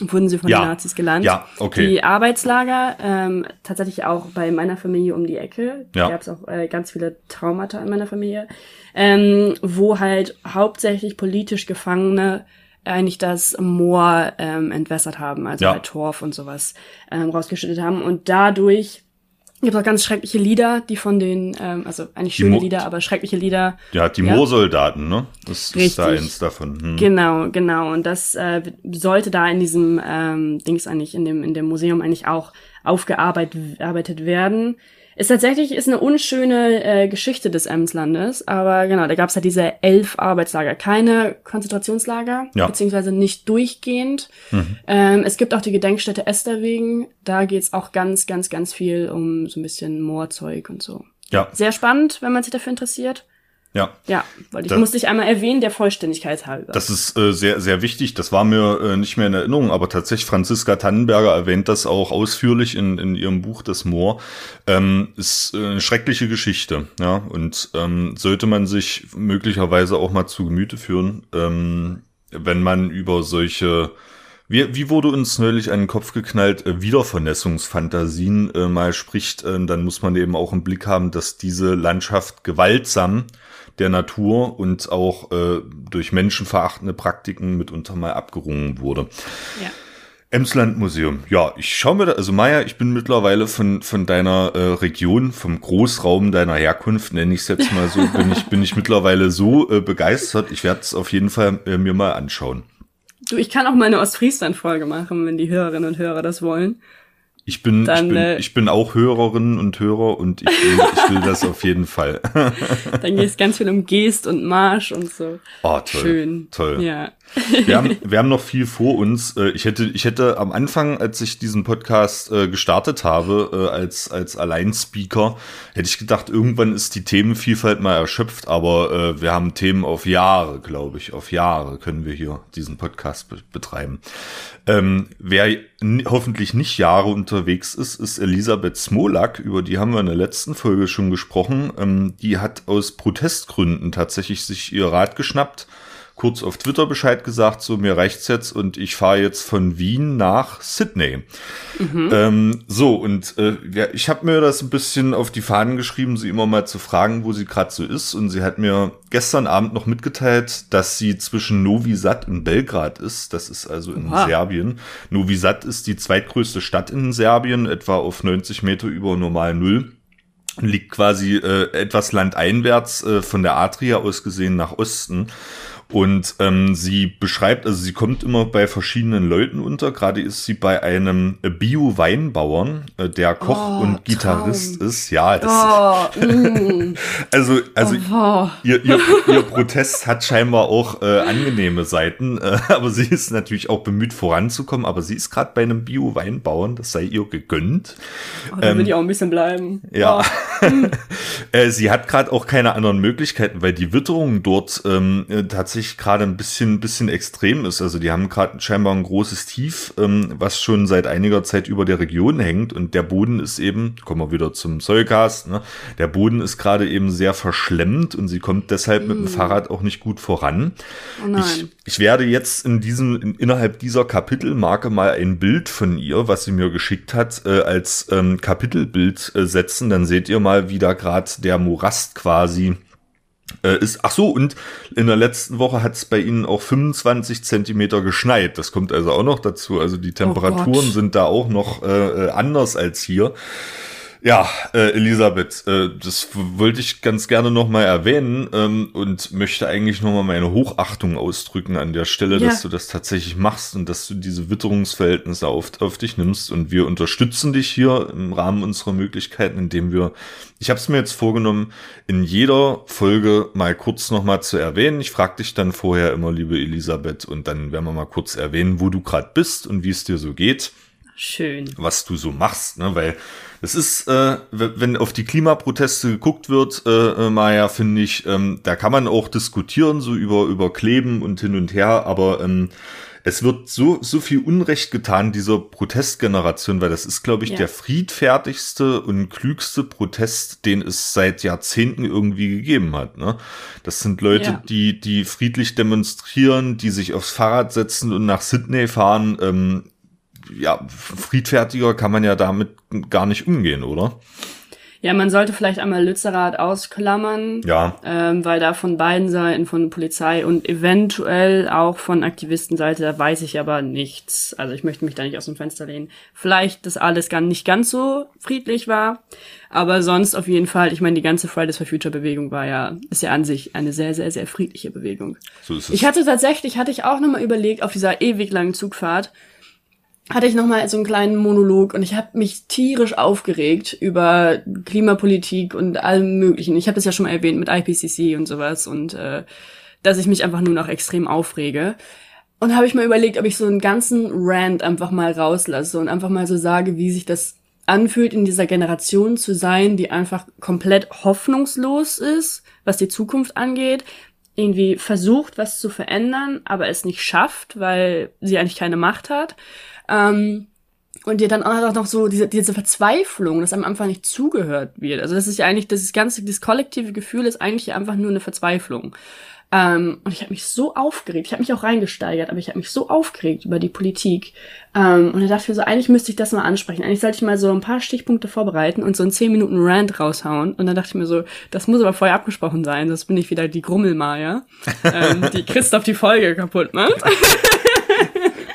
wurden sie von Ja. den Nazis genannt. Ja, okay. Die Arbeitslager, ähm, tatsächlich auch bei meiner Familie um die Ecke. Ja. Da gab es auch äh, ganz viele Traumata in meiner Familie, ähm, wo halt hauptsächlich politisch Gefangene eigentlich das Moor ähm, entwässert haben, also Ja. halt Torf und sowas ähm, rausgeschüttet haben. Und dadurch gibt auch ganz schreckliche Lieder, die von den, ähm, also eigentlich Die schöne Mo- Lieder, aber schreckliche Lieder Ja, die Ja. Moorsoldaten, ne? Das ist da Richtig. eins davon. Hm. Genau, genau. Und das äh, sollte da in diesem ähm, Dings eigentlich, in dem, in dem Museum eigentlich auch aufgearbeitet arbeitet werden. Ist tatsächlich ist eine unschöne äh, Geschichte des Emslandes, aber genau, da gab es halt diese elf Arbeitslager, keine Konzentrationslager, Ja. beziehungsweise nicht durchgehend. Ähm, es gibt auch die Gedenkstätte Esterwegen, da geht's auch ganz, ganz, ganz viel um so ein bisschen Moorzeug und so. Ja, Sehr spannend, wenn man sich dafür interessiert. Ja. Ja, weil ich Das- musste ich einmal erwähnen, der Vollständigkeit halber. Das ist äh, sehr, sehr wichtig. Das war mir äh, nicht mehr in Erinnerung, aber tatsächlich Franziska Tannenberger erwähnt das auch ausführlich in, in ihrem Buch Das Moor. Ähm, ist äh, eine schreckliche Geschichte, ja. Und ähm, sollte man sich möglicherweise auch mal zu Gemüte führen, ähm, wenn man über solche wie, wie wurde uns neulich an den Kopf geknallt, äh, Wiedervernässungsfantasien äh, mal spricht, äh, dann muss man eben auch im Blick haben, dass diese Landschaft gewaltsam der Natur und auch äh, durch menschenverachtende Praktiken mitunter mal abgerungen wurde. ja. Emsland Museum. Ja, ich schaue mir da, also Maya, ich bin mittlerweile von, von deiner äh, Region, vom Großraum deiner Herkunft, nenne ich es jetzt mal so, bin ich, bin ich mittlerweile so äh, begeistert. Ich werde es auf jeden Fall äh, mir mal anschauen. Du, ich kann auch mal eine Ostfriesland-Folge machen, wenn die Hörerinnen und Hörer das wollen. Ich bin, Dann, ich bin, äh, ich bin auch Hörerinnen und Hörer und ich will, ich will das auf jeden Fall. Dann geht es ganz viel um Geest und Marsch und so. Oh, toll. Schön. Toll. Ja. Wir haben, wir haben noch viel vor uns. Äh, Ich hätte, ich hätte am Anfang, als ich diesen Podcast äh, gestartet habe, äh, als, als Alleinspeaker, hätte ich gedacht, irgendwann ist die Themenvielfalt mal erschöpft, aber wir haben Themen auf Jahre, glaube ich. Auf Jahre können wir hier diesen Podcast be betreiben. Ähm, wer hoffentlich nicht Jahre unterwegs ist, ist Elisabeth Smolak, über die haben wir in der letzten Folge schon gesprochen. Ähm, die hat aus Protestgründen tatsächlich sich ihr Rad geschnappt kurz auf Twitter Bescheid gesagt, so mir reicht's jetzt und ich fahre jetzt von Wien nach Sydney. Ähm, so, und äh, ja, ich habe mir das ein bisschen auf die Fahnen geschrieben, sie immer mal zu fragen, wo sie gerade so ist. Und sie hat mir gestern Abend noch mitgeteilt, dass sie zwischen Novi Sad und Belgrad ist. Das ist also in Oha. Serbien. Novi Sad ist die zweitgrößte Stadt in Serbien, etwa auf 90 Meter über normal Null liegt quasi äh, etwas landeinwärts äh, von der Adria aus gesehen nach Osten. Und ähm, sie beschreibt, also sie kommt immer bei verschiedenen Leuten unter. Gerade ist sie bei einem Bio-Weinbauern, äh, der Koch Oh, und Gitarrist Traum. ist. Ja, das, Oh, mm, also, also oh. Ihr, ihr, ihr Protest hat scheinbar auch äh, angenehme Seiten, äh, aber sie ist natürlich auch bemüht voranzukommen. Aber sie ist gerade bei einem Bio-Weinbauern, das sei ihr gegönnt. oh da will ich auch ein bisschen bleiben. Ähm, Ja. Äh, sie hat gerade auch keine anderen Möglichkeiten, weil die Witterung dort ähm, äh, tatsächlich gerade ein bisschen, bisschen extrem ist. Also die haben gerade scheinbar ein großes Tief, ähm, was schon seit einiger Zeit über der Region hängt. Und der Boden ist eben, kommen wir wieder zum Soilcast, ne? der Boden ist gerade eben sehr verschlemmt und sie kommt deshalb mit dem Fahrrad auch nicht gut voran. Oh. Ich, ich werde jetzt in diesem, in, innerhalb dieser Kapitelmarke mal ein Bild von ihr, was sie mir geschickt hat, äh, als ähm, Kapitelbild äh, setzen. Dann seht ihr mal, wie da gerade der Morast quasi äh, ist. Ach so, und in der letzten Woche hat es bei ihnen auch 25 Zentimeter geschneit. Das kommt also auch noch dazu. Also die Temperaturen Gott. sind da auch noch äh, äh, anders als hier. Ja, äh, Elisabeth, äh, das wollte ich ganz gerne nochmal erwähnen ähm, und möchte eigentlich nochmal meine Hochachtung ausdrücken an der Stelle, Ja. dass du das tatsächlich machst und dass du diese Witterungsverhältnisse auf, auf dich nimmst und wir unterstützen dich hier im Rahmen unserer Möglichkeiten, indem wir, ich habe es mir jetzt vorgenommen, in jeder Folge mal kurz nochmal zu erwähnen. Ich frage dich dann vorher immer, liebe Elisabeth, und dann werden wir mal kurz erwähnen, wo du gerade bist und wie es dir so geht. schön. was du so machst, ne? Weil es ist, äh, wenn auf die Klimaproteste geguckt wird, äh, äh, Maja, finde ich, ähm, da kann man auch diskutieren, so über, über Kleben und hin und her, aber ähm, es wird so, so viel Unrecht getan dieser Protestgeneration, weil das ist, glaube ich, Ja. der friedfertigste und klügste Protest, den es seit Jahrzehnten irgendwie gegeben hat. Ne? Das sind Leute, Ja. die, die friedlich demonstrieren, die sich aufs Fahrrad setzen und nach Sydney fahren. Ähm, ja, friedfertiger kann man ja damit gar nicht umgehen, oder? Ja, man sollte vielleicht einmal Lützerath ausklammern. Ja. Ähm, weil da von beiden Seiten, von Polizei und eventuell auch von Aktivistenseite, da weiß ich aber nichts. Also ich möchte mich da nicht aus dem Fenster lehnen. Vielleicht, dass alles gar nicht ganz so friedlich war. Aber sonst auf jeden Fall, ich meine, die ganze Fridays for Future Bewegung war ja, ist ja an sich eine sehr, sehr, sehr friedliche Bewegung. So ist es. Ich hatte tatsächlich, hatte ich auch nochmal überlegt, auf dieser ewig langen Zugfahrt, hatte ich nochmal so einen kleinen Monolog und ich habe mich tierisch aufgeregt über Klimapolitik und allem möglichen. Ich habe das ja schon mal erwähnt mit IPCC und sowas und äh, dass ich mich einfach nur noch extrem aufrege. Und habe ich mal überlegt, ob ich so einen ganzen Rant einfach mal rauslasse und einfach mal so sage, wie sich das anfühlt, in dieser Generation zu sein, die einfach komplett hoffnungslos ist, was die Zukunft angeht, irgendwie versucht, was zu verändern, aber es nicht schafft, weil sie eigentlich keine Macht hat. Ähm, und dir dann auch noch so diese, diese Verzweiflung, dass einem einfach nicht zugehört wird. Also das ist ja eigentlich, das ganze, dieses kollektive Gefühl ist eigentlich einfach nur eine Verzweiflung. Ähm, und ich habe mich so aufgeregt, ich habe mich auch reingesteigert, aber ich habe mich so aufgeregt über die Politik. Ähm, und da dachte ich mir so, eigentlich müsste ich das mal ansprechen. Eigentlich sollte ich mal so ein paar Stichpunkte vorbereiten und so einen 10 Minuten Rant raushauen. Und dann dachte ich mir so, das muss aber vorher abgesprochen sein, sonst bin ich wieder die Grummelmeier, ähm, die Christoph die Folge kaputt macht.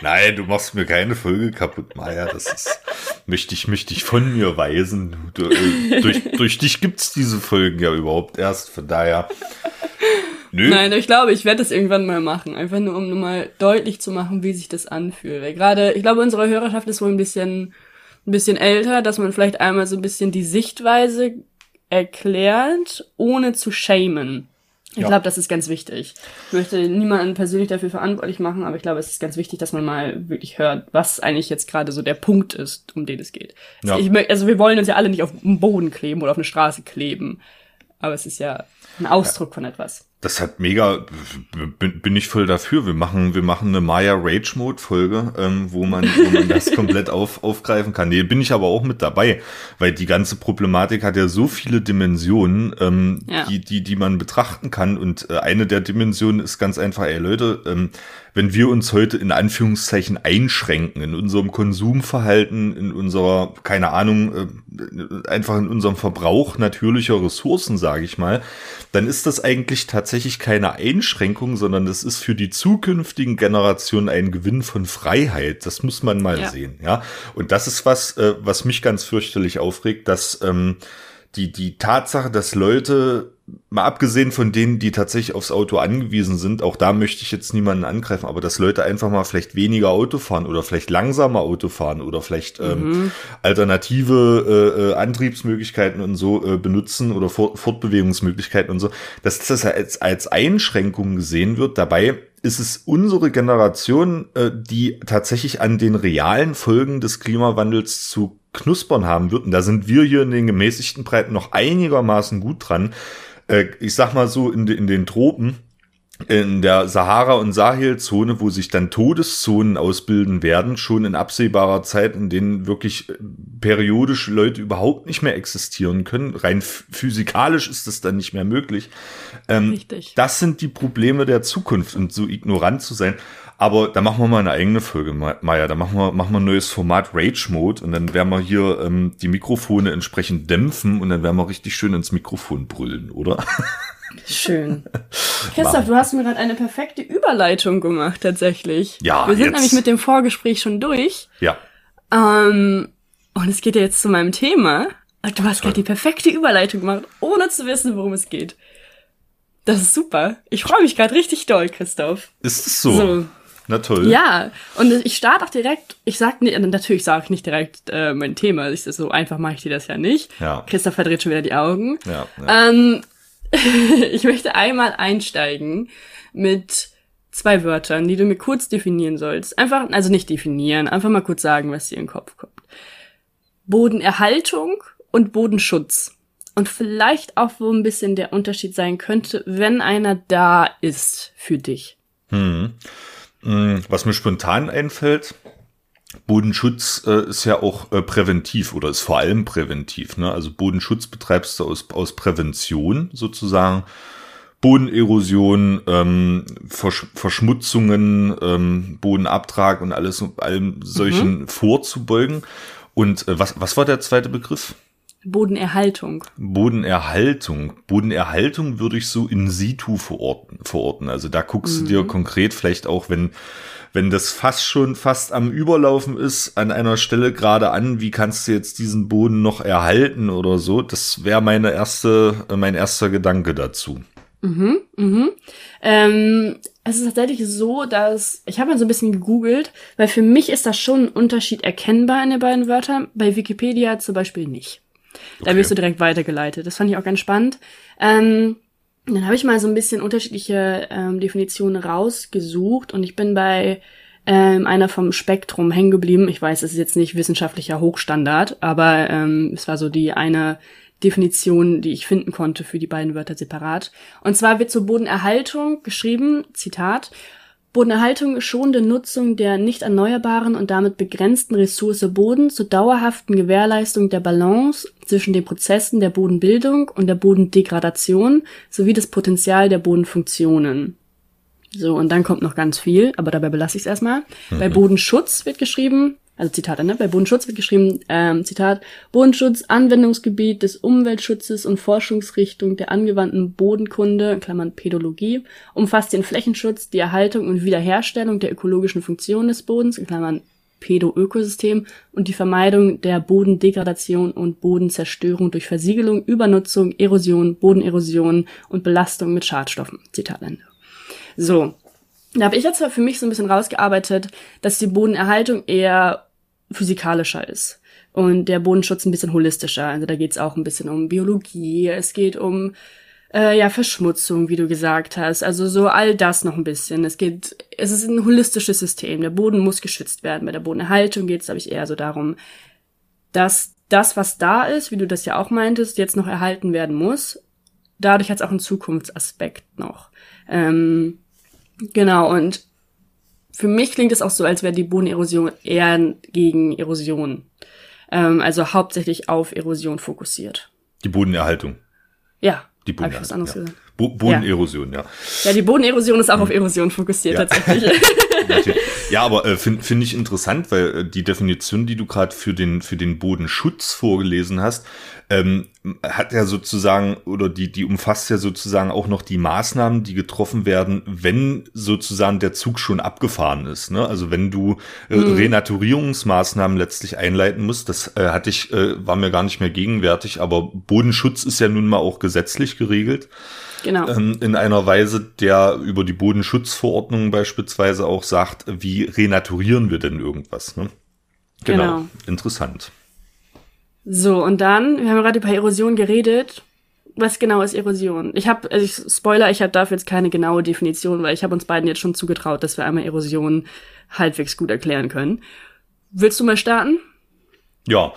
Nein, du machst mir keine Folge kaputt, Maja. Das ist, möchte ich, möchte ich von mir weisen. Du, äh, durch, durch dich gibt's diese Folgen ja überhaupt erst. Von daher. Nö. Nein, ich glaube, ich werde das irgendwann mal machen. Einfach nur, um nur mal deutlich zu machen, wie sich das anfühlt. Weil gerade, ich glaube, unsere Hörerschaft ist wohl ein bisschen, ein bisschen älter, dass man vielleicht einmal so ein bisschen die Sichtweise erklärt, ohne zu shamen. Ich Ja. glaube, das ist ganz wichtig. Ich möchte niemanden persönlich dafür verantwortlich machen, aber ich glaube, es ist ganz wichtig, dass man mal wirklich hört, was eigentlich jetzt gerade so der Punkt ist, um den es geht. Ja. Ich, also wir wollen uns ja alle nicht auf den Boden kleben oder auf eine Straße kleben. Aber es ist ja ein Ausdruck von etwas. Das hat mega, bin, bin ich voll dafür. Wir machen, wir machen eine Maya Rage Mode Folge, ähm, wo man, wo man das komplett auf, aufgreifen kann. Nee, bin ich aber auch mit dabei, weil die ganze Problematik hat ja so viele Dimensionen, ähm, Ja. die, die, die man betrachten kann. Und äh, eine der Dimensionen ist ganz einfach, ey Leute, ähm, wenn wir uns heute in Anführungszeichen einschränken in unserem Konsumverhalten, in unserer, keine Ahnung, äh, einfach in unserem Verbrauch natürlicher Ressourcen, sage ich mal, dann ist das eigentlich tatsächlich keine Einschränkung, sondern das ist für die zukünftigen Generationen ein Gewinn von Freiheit. Das muss man mal Ja. sehen, ja. Und das ist was, äh, was mich ganz fürchterlich aufregt, dass ähm, die, die Tatsache, dass Leute, mal abgesehen von denen, die tatsächlich aufs Auto angewiesen sind, auch da möchte ich jetzt niemanden angreifen, aber dass Leute einfach mal vielleicht weniger Auto fahren oder vielleicht langsamer Auto fahren oder vielleicht ähm, alternative äh, äh, Antriebsmöglichkeiten und so äh, benutzen oder Fort Fortbewegungsmöglichkeiten und so, dass das als, als Einschränkung gesehen wird. Dabei ist es unsere Generation, äh, die tatsächlich an den realen Folgen des Klimawandels zu knuspern haben wird. Und da sind wir hier in den gemäßigten Breiten noch einigermaßen gut dran. Äh, ich sag mal so, in, in den Tropen, in der Sahara- und Sahelzone, wo sich dann Todeszonen ausbilden werden, schon in absehbarer Zeit, in denen wirklich äh, periodisch Leute überhaupt nicht mehr existieren können. Rein ph- physikalisch ist das dann nicht mehr möglich. Ähm, Richtig. das sind die Probleme der Zukunft und so ignorant zu sein. Aber da machen wir mal eine eigene Folge, Ma- Maja. Da machen wir, machen wir ein neues Format Rage Mode und dann werden wir hier ähm, die Mikrofone entsprechend dämpfen und dann werden wir richtig schön ins Mikrofon brüllen, oder? Schön. Christoph, du hast mir gerade eine perfekte Überleitung gemacht, tatsächlich. Ja, Wir sind jetzt. nämlich mit dem Vorgespräch schon durch. ja. Ähm, und es geht ja jetzt zu meinem Thema. Und Du hast gerade die perfekte Überleitung gemacht, ohne zu wissen, worum es geht. Das ist super. Ich freue mich gerade richtig doll, Christoph. Ist es so? So. Na toll. Ja, und ich starte auch direkt, ich sag nicht, natürlich sage ich nicht direkt äh, mein Thema, ich, so einfach mache ich dir das ja nicht. Ja. Christoph verdreht schon wieder die Augen. Ja, ja. Ähm, ich möchte einmal einsteigen mit zwei Wörtern, die du mir kurz definieren sollst. Einfach, also nicht definieren, einfach mal kurz sagen, was dir in den Kopf kommt. Bodenerhaltung und Bodenschutz. Und vielleicht auch, wo ein bisschen der Unterschied sein könnte, wenn einer da ist für dich. Hm. hm was mir spontan einfällt, Bodenschutz äh, ist ja auch äh, präventiv oder ist vor allem präventiv. Ne? Also Bodenschutz betreibst du aus, aus Prävention sozusagen. Bodenerosion, ähm, Versch Verschmutzungen, ähm, Bodenabtrag und alles allem solchen mhm. vorzubeugen. Und äh, was, was war der zweite Begriff? Bodenerhaltung. Bodenerhaltung. Bodenerhaltung würde ich so in situ verorten. verorten. Also da guckst mhm. du dir mhm. konkret vielleicht auch, wenn, wenn das fast schon fast am Überlaufen ist, an einer Stelle gerade an, wie kannst du jetzt diesen Boden noch erhalten oder so. Das wäre meine erste, äh, mein erster Gedanke dazu. Mhm, mhm. Ähm, es ist tatsächlich so, dass ich habe mal so ein bisschen gegoogelt, weil für mich ist da schon ein Unterschied erkennbar in den beiden Wörtern. Bei Wikipedia zum Beispiel nicht. Da wirst du direkt weitergeleitet. Das fand ich auch ganz spannend. Ähm, dann habe ich mal so ein bisschen unterschiedliche ähm, Definitionen rausgesucht und ich bin bei ähm, einer vom Spektrum hängen geblieben. Ich weiß, es ist jetzt nicht wissenschaftlicher Hochstandard, aber ähm, es war so die eine Definition, die ich finden konnte für die beiden Wörter separat. Und zwar wird zur Bodenerhaltung geschrieben, Zitat, Bodenerhaltung schonende Nutzung der nicht erneuerbaren und damit begrenzten Ressource Boden zur dauerhaften Gewährleistung der Balance zwischen den Prozessen der Bodenbildung und der Bodendegradation sowie das Potenzial der Bodenfunktionen. So, und dann kommt noch ganz viel, aber dabei belasse ich es erstmal. Mhm. Bei Bodenschutz wird geschrieben, also Zitat, ne? Bei Bodenschutz wird geschrieben, ähm, Zitat, Bodenschutz, Anwendungsgebiet des Umweltschutzes und Forschungsrichtung der angewandten Bodenkunde, Klammern Pädologie, umfasst den Flächenschutz, die Erhaltung und Wiederherstellung der ökologischen Funktion des Bodens, Klammern Pädo-Ökosystem und die Vermeidung der Bodendegradation und Bodenzerstörung durch Versiegelung, Übernutzung, Erosion, Bodenerosion und Belastung mit Schadstoffen. Zitat Ende. So. Da habe ich jetzt für mich so ein bisschen rausgearbeitet, dass die Bodenerhaltung eher physikalischer ist und der Bodenschutz ein bisschen holistischer. Also da geht es auch ein bisschen um Biologie, es geht um äh, ja Verschmutzung, wie du gesagt hast. Also so all das noch ein bisschen. Es geht, es ist ein holistisches System. Der Boden muss geschützt werden. Bei der Bodenerhaltung geht es, glaube ich, eher so darum, dass das, was da ist, wie du das ja auch meintest, jetzt noch erhalten werden muss. Dadurch hat es auch einen Zukunftsaspekt noch. Ähm, genau, und für mich klingt es auch so, als wäre die Bodenerosion eher gegen Erosion. Ähm, also hauptsächlich auf Erosion fokussiert. Die Bodenerhaltung. Ja. Die Bodenerhaltung. Ja. Bo Bodenerosion, ja. ja. Ja, die Bodenerosion ist auch mhm. auf Erosion fokussiert ja. tatsächlich. ja, aber äh, finde find ich interessant, weil äh, die Definition, die du gerade für den, für den Bodenschutz vorgelesen hast, ähm, hat ja sozusagen, oder die, die umfasst ja sozusagen auch noch die Maßnahmen, die getroffen werden, wenn sozusagen der Zug schon abgefahren ist. Ne? Also wenn du äh, mhm. Renaturierungsmaßnahmen letztlich einleiten musst, das äh, hatte ich, äh, war mir gar nicht mehr gegenwärtig, aber Bodenschutz ist ja nun mal auch gesetzlich geregelt. Genau. Ähm, in einer Weise, der über die Bodenschutzverordnung beispielsweise auch sagt, wie renaturieren wir denn irgendwas. Ne? Genau. genau. Interessant. So, und dann, wir haben gerade über Erosion geredet. Was genau ist Erosion? Ich habe, also ich Spoiler, ich habe dafür jetzt keine genaue Definition, weil ich habe uns beiden jetzt schon zugetraut, dass wir einmal Erosion halbwegs gut erklären können. Willst du mal starten? Ja,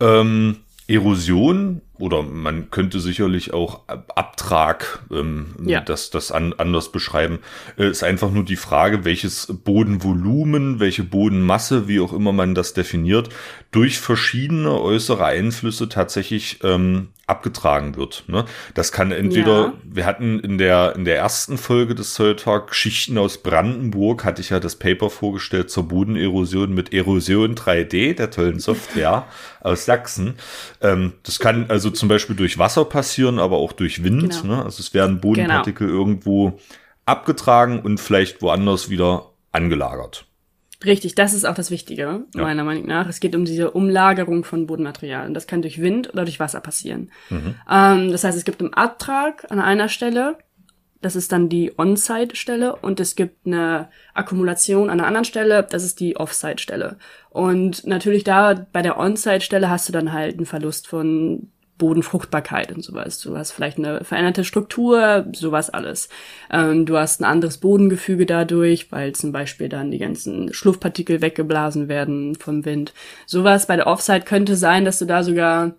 ähm, Erosion oder man könnte sicherlich auch Abtrag, ähm, ja. das, das an, anders beschreiben, äh, ist einfach nur die Frage, welches Bodenvolumen, welche Bodenmasse, wie auch immer man das definiert, durch verschiedene äußere Einflüsse tatsächlich ähm, abgetragen wird. Ne? Das kann entweder, ja. wir hatten in der, in der ersten Folge des Soil Talk Geschichten aus Brandenburg, hatte ich ja das Paper vorgestellt zur Bodenerosion mit Erosion 3D, der tollen Software aus Sachsen. Ähm, das kann also zum Beispiel durch Wasser passieren, aber auch durch Wind. Genau. Ne? Also es werden Bodenpartikel genau. irgendwo abgetragen und vielleicht woanders wieder angelagert. Richtig, das ist auch das Wichtige, ja. meiner Meinung nach. Es geht um diese Umlagerung von Bodenmaterialien. Das kann durch Wind oder durch Wasser passieren. Mhm. Ähm, das heißt, es gibt einen Abtrag an einer Stelle, das ist dann die On-Site-Stelle und es gibt eine Akkumulation an einer anderen Stelle, das ist die Off-Site-Stelle. Und natürlich da bei der On-Site-Stelle hast du dann halt einen Verlust von Bodenfruchtbarkeit und sowas. Du hast vielleicht eine veränderte Struktur, sowas alles. Ähm, du hast ein anderes Bodengefüge dadurch, weil zum Beispiel dann die ganzen Schluffpartikel weggeblasen werden vom Wind. Sowas bei der Offside könnte sein, dass du da sogar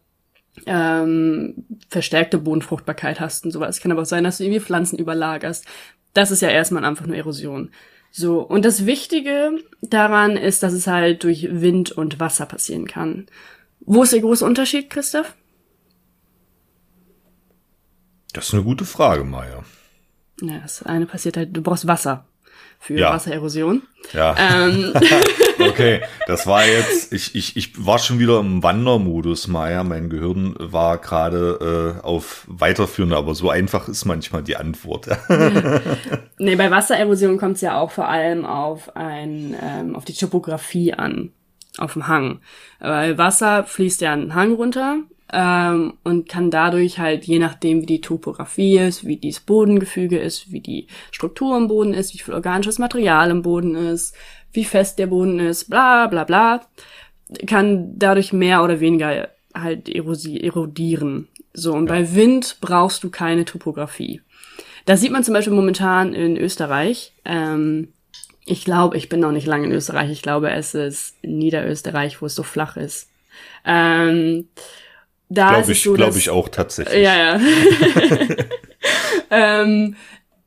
ähm, verstärkte Bodenfruchtbarkeit hast und sowas. Kann aber auch sein, dass du irgendwie Pflanzen überlagerst. Das ist ja erstmal einfach nur Erosion. So, und das Wichtige daran ist, dass es halt durch Wind und Wasser passieren kann. Wo ist der große Unterschied, Christoph? Das ist eine gute Frage, Maya. Ja, das eine passiert halt, du brauchst Wasser für Ja. Wassererosion. Ja. Ähm, Okay, das war jetzt, ich, ich, ich war schon wieder im Wandermodus, Maya. Mein Gehirn war gerade äh, auf weiterführende, aber so einfach ist manchmal die Antwort. nee, bei Wassererosion kommt es ja auch vor allem auf ein, ähm, auf die Topografie an, auf dem Hang. Weil Wasser fließt ja einen Hang runter ähm, und kann dadurch halt, je nachdem wie die Topografie ist, wie dieses Bodengefüge ist, wie die Struktur im Boden ist, wie viel organisches Material im Boden ist, wie fest der Boden ist, bla bla bla, kann dadurch mehr oder weniger halt erodieren. So, und bei Wind brauchst du keine Topografie. Das sieht man zum Beispiel momentan in Österreich. Ähm, ich glaube, ich bin noch nicht lange in Österreich. Ich glaube, es ist Niederösterreich, wo es so flach ist. Ähm, da ist Glaube es ich, so, glaube dass- ich auch tatsächlich. ja, ja. ähm,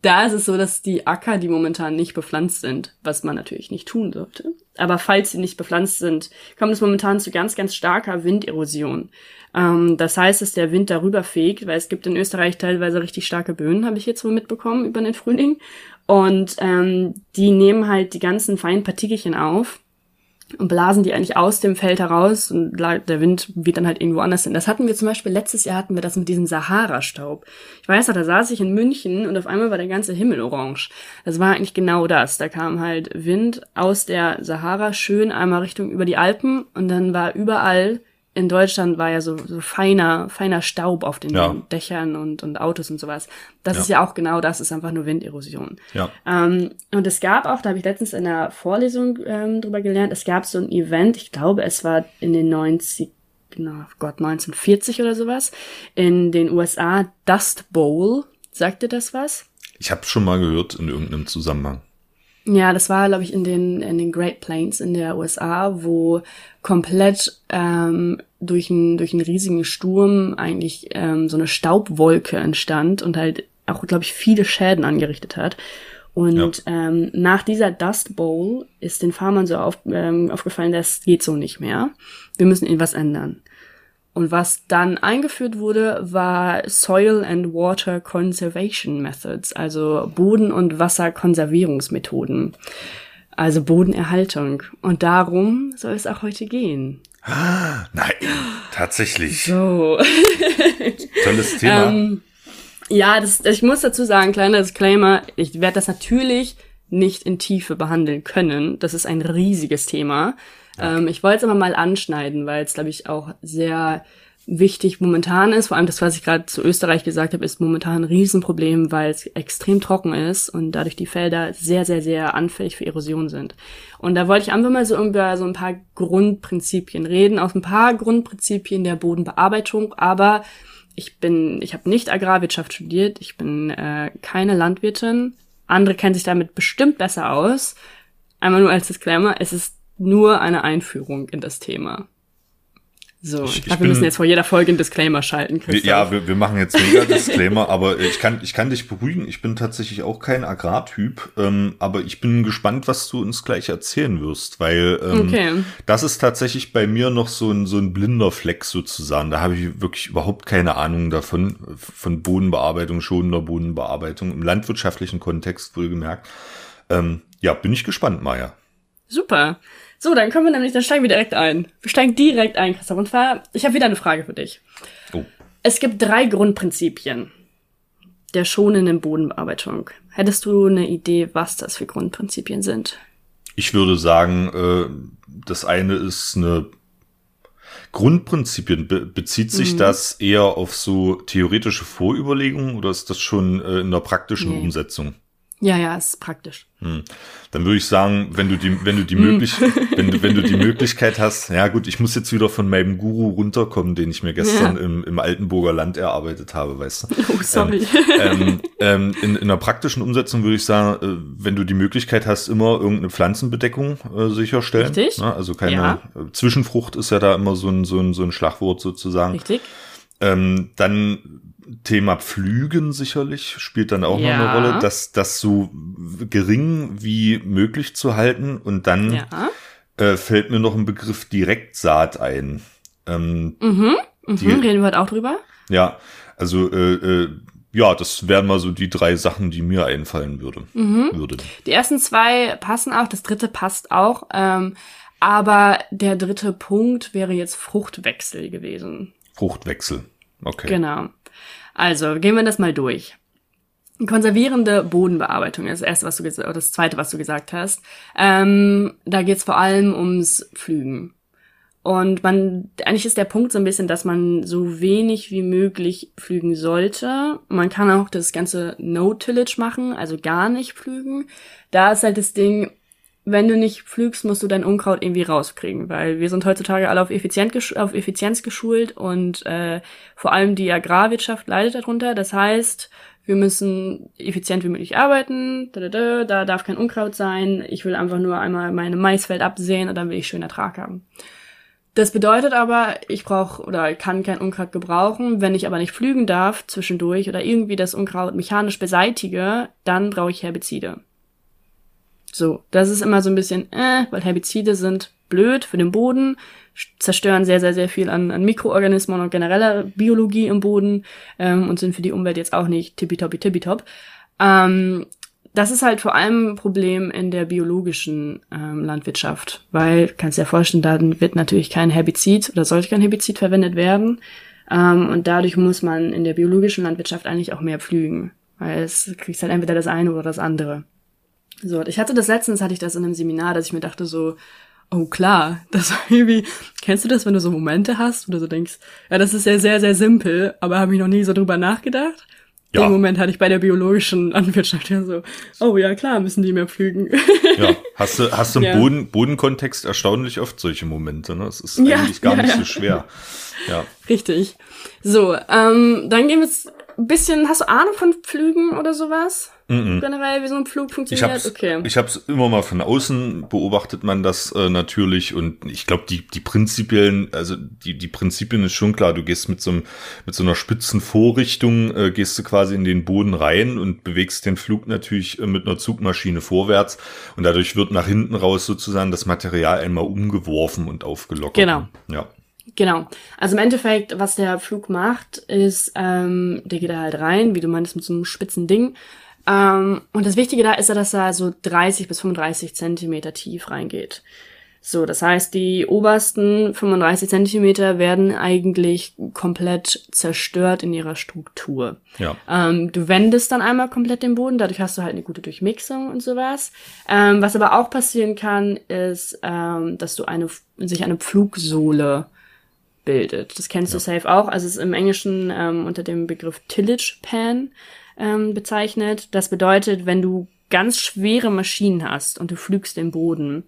da ist es so, dass die Acker, die momentan nicht bepflanzt sind, was man natürlich nicht tun sollte, aber falls sie nicht bepflanzt sind, kommt es momentan zu ganz, ganz starker Winderosion. Ähm, das heißt, dass der Wind darüber fegt, weil es gibt in Österreich teilweise richtig starke Böen, habe ich jetzt wohl mitbekommen über den Frühling. Und ähm, die nehmen halt die ganzen feinen Partikelchen auf und blasen die eigentlich aus dem Feld heraus und der Wind weht dann halt irgendwo anders hin. Das hatten wir zum Beispiel, letztes Jahr hatten wir das mit diesem Sahara-Staub. Ich weiß noch, da saß ich in München und auf einmal war der ganze Himmel orange. Das war eigentlich genau das. Da kam halt Wind aus der Sahara schön einmal Richtung über die Alpen und dann war überall in Deutschland war ja so, so feiner, feiner Staub auf den Ja. Dächern und, und Autos und sowas. Das Ja. ist ja auch genau das, ist einfach nur Winderosion. Ja. Ähm, und es gab auch, da habe ich letztens in einer Vorlesung ähm, drüber gelernt, es gab so ein Event, ich glaube, es war in den 90, na Gott, 1940 oder sowas, in den USA, Dust Bowl. Sagt dir das was? Ich habe schon mal gehört in irgendeinem Zusammenhang. Ja, das war, glaube ich, in den, in den Great Plains in der USA, wo komplett ähm, durch, einen durch einen riesigen Sturm eigentlich ähm, so eine Staubwolke entstand und halt auch, glaube ich, viele Schäden angerichtet hat. Und ähm, nach dieser Dust Bowl ist den Farmern so auf, ähm, aufgefallen, das geht so nicht mehr. Wir müssen irgendwas ändern. Und was dann eingeführt wurde, war Soil and Water Conservation Methods, also Boden- und Wasserkonservierungsmethoden. Also Bodenerhaltung. Und darum soll es auch heute gehen. Nein, tatsächlich. So. Tolles Thema. Ähm, ja, das, ich muss dazu sagen, kleiner Disclaimer, ich werde das natürlich nicht in Tiefe behandeln können. Das ist ein riesiges Thema. Ähm, ich wollte es aber mal anschneiden, weil es, glaube ich, auch sehr wichtig momentan ist. Vor allem das, was ich gerade zu Österreich gesagt habe, ist momentan ein Riesenproblem, weil es extrem trocken ist und dadurch die Felder sehr, sehr, sehr anfällig für Erosion sind. Und da wollte ich einfach mal so über so ein paar Grundprinzipien reden, aus ein paar Grundprinzipien der Bodenbearbeitung, aber ich bin, ich habe nicht Agrarwirtschaft studiert, ich bin äh, keine Landwirtin. Andere kennen sich damit bestimmt besser aus. Einmal nur als Disclaimer, es ist nur eine Einführung in das Thema. So, Ich- ich, glaube, wir bin- müssen jetzt vor jeder Folge einen Disclaimer schalten. Christoph. ja, wir, wir machen jetzt mega Disclaimer, aber ich kann, ich kann dich beruhigen. Ich bin tatsächlich auch kein Agrartyp, ähm, aber ich bin gespannt, was du uns gleich erzählen wirst, weil ähm, Okay. das ist tatsächlich bei mir noch so ein, so ein blinder Fleck sozusagen. Da habe ich wirklich überhaupt keine Ahnung davon, von Bodenbearbeitung, schonender Bodenbearbeitung, im landwirtschaftlichen Kontext wohlgemerkt. Ähm, ja, bin ich gespannt, Maja. Super. So, dann kommen wir nämlich, dann steigen wir direkt ein. Wir steigen direkt ein, Christoph. Und zwar, ich habe wieder eine Frage für dich. Oh. Es gibt drei Grundprinzipien der schonenden Bodenbearbeitung. Hättest du eine Idee, was das für Grundprinzipien sind? Ich würde sagen, äh, das eine ist eine Grundprinzipien. Be bezieht sich das eher auf so theoretische Vorüberlegungen oder ist das schon äh, in der praktischen Nee. Umsetzung? Ja, ja, ist praktisch. Hm. Dann würde ich sagen, wenn du die, wenn du die möglich, wenn du, wenn du die Möglichkeit hast, ja gut, ich muss jetzt wieder von meinem Guru runterkommen, den ich mir gestern ja. im, im Altenburger Land erarbeitet habe, weißt du. Oh, sorry. Ähm, ähm, ähm, in, in einer praktischen Umsetzung würde ich sagen, äh, wenn du die Möglichkeit hast, immer irgendeine Pflanzenbedeckung äh, sicherstellen. Richtig. Ne? Also keine ja. Zwischenfrucht ist ja da immer so ein, so ein, so ein Schlagwort sozusagen. Richtig. Ähm, dann Thema Pflügen sicherlich spielt dann auch ja. noch eine Rolle, dass das so gering wie möglich zu halten. Und dann ja. äh, fällt mir noch ein Begriff Direktsaat ein. Ähm, mhm, mhm. Die, reden wir heute auch drüber? Ja, also äh, äh, ja, das wären mal so die drei Sachen, die mir einfallen würde. Mhm. würde. Die ersten zwei passen auch, das dritte passt auch. Ähm, aber der dritte Punkt wäre jetzt Fruchtwechsel gewesen. Fruchtwechsel, okay. Genau. Also, gehen wir das mal durch. Konservierende Bodenbearbeitung ist das erste, was du gesagt, oder das zweite, was du gesagt hast. Ähm, da geht es vor allem ums Pflügen. Und man, eigentlich ist der Punkt so ein bisschen, dass man so wenig wie möglich pflügen sollte. Man kann auch das ganze No-Tillage machen, also gar nicht pflügen. Da ist halt das Ding, wenn du nicht pflügst, musst du dein Unkraut irgendwie rauskriegen, weil wir sind heutzutage alle auf, Effizient auf Effizienz geschult und äh, vor allem die Agrarwirtschaft leidet darunter. Das heißt, wir müssen effizient wie möglich arbeiten, da, da, da, da darf kein Unkraut sein, ich will einfach nur einmal meine Maisfeld absehen und dann will ich schön Ertrag haben. Das bedeutet aber, ich brauche oder kann kein Unkraut gebrauchen. Wenn ich aber nicht pflügen darf zwischendurch oder irgendwie das Unkraut mechanisch beseitige, dann brauche ich Herbizide. So, das ist immer so ein bisschen, äh, weil Herbizide sind blöd für den Boden, zerstören sehr, sehr, sehr viel an, an Mikroorganismen und genereller Biologie im Boden ähm, und sind für die Umwelt jetzt auch nicht tippitoppi tippitopp. Ähm, das ist halt vor allem ein Problem in der biologischen ähm, Landwirtschaft, weil, kannst dir ja vorstellen, da wird natürlich kein Herbizid oder sollte kein Herbizid verwendet werden. Ähm, und dadurch muss man in der biologischen Landwirtschaft eigentlich auch mehr pflügen, weil es kriegst halt entweder das eine oder das andere. So, ich hatte das letztens, hatte ich das in einem Seminar, dass ich mir dachte so, oh klar, das war irgendwie, kennst du das, wenn du so Momente hast, wo du so denkst, ja, das ist ja sehr, sehr simpel, aber habe ich noch nie so drüber nachgedacht. Ja. Den Moment hatte ich bei der biologischen Landwirtschaft ja so, oh ja, klar, müssen die mehr pflügen. Ja, hast du, hast du im ja. Boden, Bodenkontext erstaunlich oft solche Momente, ne? Das ist ja, eigentlich gar nicht so schwer. Ja. Richtig. So, ähm, dann gehen wir jetzt ein bisschen, hast du Ahnung von Pflügen oder sowas? Mm -mm. Generell, wie so ein Flug funktioniert? Ich hab's, okay. Ich habe es immer mal von außen beobachtet man das äh, natürlich und ich glaube, die, die Prinzipien, also die, die Prinzipien ist schon klar. Du gehst mit so, einem, mit so einer spitzen Vorrichtung, äh, gehst du quasi in den Boden rein und bewegst den Flug natürlich äh, mit einer Zugmaschine vorwärts und dadurch wird nach hinten raus sozusagen das Material einmal umgeworfen und aufgelockert. Genau. Ja. Genau. Also im Endeffekt, was der Flug macht, ist, ähm, der geht da halt rein, wie du meinst, mit so einem spitzen Ding. Ähm, und das Wichtige da ist ja, dass er so 30 bis 35 Zentimeter tief reingeht. So, das heißt, die obersten 35 Zentimeter werden eigentlich komplett zerstört in ihrer Struktur. Ja. Ähm, du wendest dann einmal komplett den Boden, dadurch hast du halt eine gute Durchmixung und sowas. Ähm, was aber auch passieren kann, ist, ähm, dass du eine, sich eine Pflugsohle bildet. Das kennst ja. du safe auch. Also es ist im Englischen ähm, unter dem Begriff Tillage Pan ähm, bezeichnet. Das bedeutet, wenn du ganz schwere Maschinen hast und du pflügst den Boden,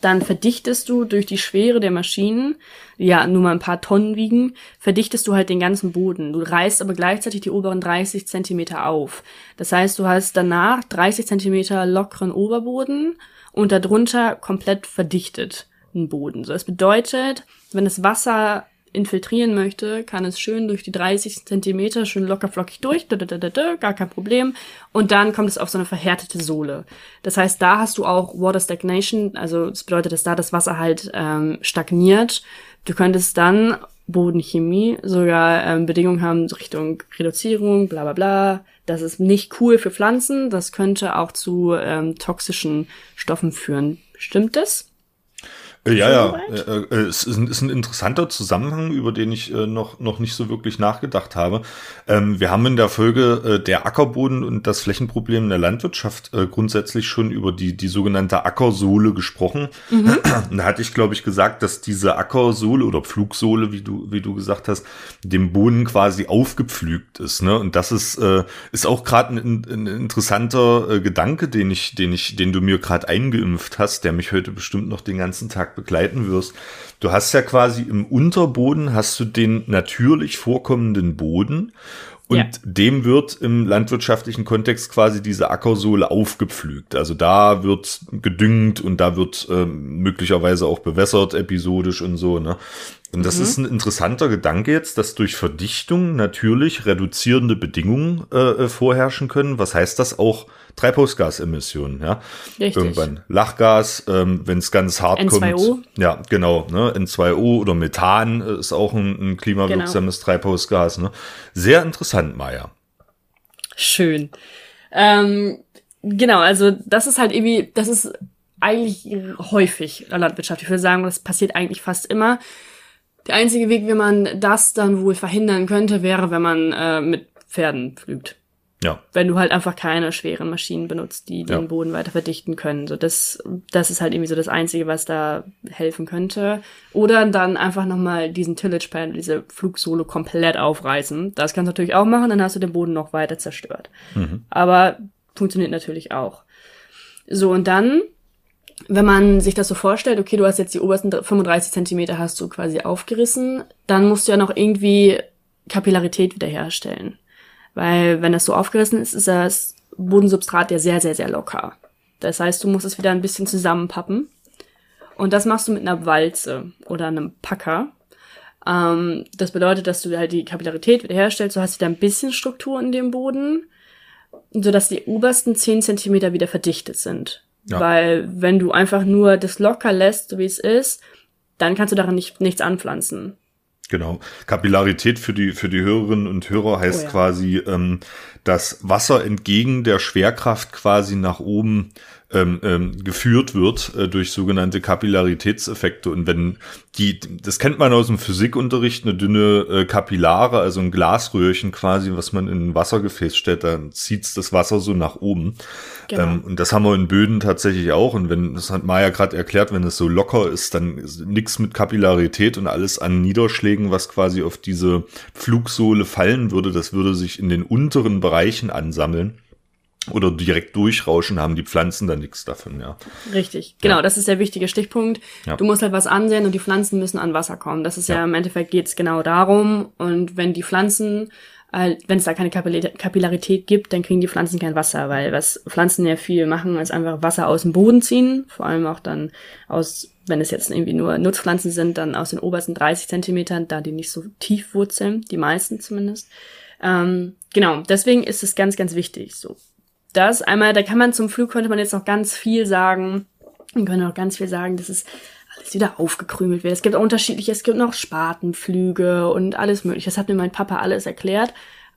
dann verdichtest du durch die Schwere der Maschinen, ja nur mal ein paar Tonnen wiegen, verdichtest du halt den ganzen Boden. Du reißt aber gleichzeitig die oberen 30 Zentimeter auf. Das heißt, du hast danach 30 Zentimeter lockeren Oberboden und darunter komplett verdichtet einen Boden. So, das bedeutet, wenn das Wasser infiltrieren möchte, kann es schön durch die 30 Zentimeter schön locker flockig durch, da, da, da, da, gar kein Problem. Und dann kommt es auf so eine verhärtete Sohle. Das heißt, da hast du auch Water Stagnation, also das bedeutet, dass da das Wasser halt ähm, stagniert. Du könntest dann Bodenchemie sogar ähm, Bedingungen haben Richtung Reduzierung, bla bla bla. Das ist nicht cool für Pflanzen. Das könnte auch zu ähm, toxischen Stoffen führen. Stimmt das? Äh, ja, ja, äh, äh, es ist ein, ist ein, interessanter Zusammenhang, über den ich äh, noch, noch nicht so wirklich nachgedacht habe. Ähm, wir haben in der Folge äh, der Ackerboden und das Flächenproblem in der Landwirtschaft äh, grundsätzlich schon über die, die sogenannte Ackersohle gesprochen. Mhm. Da hatte ich, glaube ich, gesagt, dass diese Ackersohle oder Pflugsohle, wie du, wie du gesagt hast, dem Boden quasi aufgepflügt ist. Ne? Und das ist, äh, ist auch gerade ein, ein, interessanter äh, Gedanke, den ich, den ich, den du mir gerade eingeimpft hast, der mich heute bestimmt noch den ganzen Tag begleiten wirst. Du hast ja quasi im Unterboden hast du den natürlich vorkommenden Boden und ja. dem wird im landwirtschaftlichen Kontext quasi diese Ackersohle aufgepflügt. Also da wird gedüngt und da wird ähm, möglicherweise auch bewässert episodisch und so. Ne? Und das mhm. ist ein interessanter Gedanke jetzt, dass durch Verdichtung natürlich reduzierende Bedingungen äh, äh vorherrschen können. Was heißt das auch? Treibhausgasemissionen, ja. Richtig. Irgendwann Lachgas, ähm, wenn es ganz hart N2O. kommt. Ja, genau. Ne? N2O oder Methan äh, ist auch ein, ein klimawirksames genau. Treibhausgas. Ne? Sehr interessant, Maya. Schön. Ähm, genau, also das ist halt irgendwie, das ist eigentlich häufig in der Landwirtschaft. Ich würde sagen, das passiert eigentlich fast immer. Der einzige Weg, wie man das dann wohl verhindern könnte, wäre, wenn man äh, mit Pferden pflügt. Ja. Wenn du halt einfach keine schweren Maschinen benutzt, die den ja. Boden weiter verdichten können. So das, das ist halt irgendwie so das Einzige, was da helfen könnte. Oder dann einfach nochmal diesen Tillage Pan, diese Flugsohle komplett aufreißen. Das kannst du natürlich auch machen, dann hast du den Boden noch weiter zerstört. Mhm. Aber funktioniert natürlich auch. So, und dann, wenn man sich das so vorstellt, okay, du hast jetzt die obersten 35 Zentimeter hast du quasi aufgerissen, dann musst du ja noch irgendwie Kapillarität wiederherstellen. Weil wenn das so aufgerissen ist, ist das Bodensubstrat ja sehr, sehr, sehr locker. Das heißt, du musst es wieder ein bisschen zusammenpappen. Und das machst du mit einer Walze oder einem Packer. Ähm, das bedeutet, dass du halt die Kapillarität wiederherstellst. Du hast wieder ein bisschen Struktur in dem Boden, sodass die obersten 10 Zentimeter wieder verdichtet sind. Ja. Weil wenn du einfach nur das locker lässt, so wie es ist, dann kannst du daran nicht, nichts anpflanzen. Genau. Kapillarität für die, für die Hörerinnen und Hörer heißt oh ja. quasi, ähm, dass Wasser entgegen der Schwerkraft quasi nach oben ähm, ähm, geführt wird äh, durch sogenannte Kapillaritätseffekte. Und wenn die, das kennt man aus dem Physikunterricht, eine dünne äh, Kapillare, also ein Glasröhrchen quasi, was man in ein Wassergefäß stellt, dann zieht's das Wasser so nach oben. Genau. Ähm, und das haben wir in Böden tatsächlich auch. Und wenn, das hat Maya gerade erklärt, wenn es so locker ist, dann ist nichts mit Kapillarität und alles an Niederschlägen, was quasi auf diese Flugsohle fallen würde, das würde sich in den unteren Bereichen ansammeln oder direkt durchrauschen, haben die Pflanzen dann nichts davon, ja. Richtig, genau, ja. das ist der wichtige Stichpunkt. Ja. Du musst halt was ansehen und die Pflanzen müssen an Wasser kommen. Das ist ja, ja im Endeffekt geht's genau darum. Und wenn die Pflanzen, äh, wenn es da keine Kapillarität gibt, dann kriegen die Pflanzen kein Wasser, weil was Pflanzen ja viel machen, ist einfach Wasser aus dem Boden ziehen, vor allem auch dann aus, wenn es jetzt irgendwie nur Nutzpflanzen sind, dann aus den obersten 30 Zentimetern, da die nicht so tief wurzeln, die meisten zumindest. Ähm, genau, deswegen ist es ganz, ganz wichtig. So, das. Einmal, da kann man zum Flug könnte man jetzt noch ganz viel sagen. Man könnte noch ganz viel sagen, dass es alles wieder aufgekrümelt wird. Es gibt auch unterschiedliche, es gibt noch Spatenflüge und alles mögliche. Das hat mir mein Papa alles erklärt.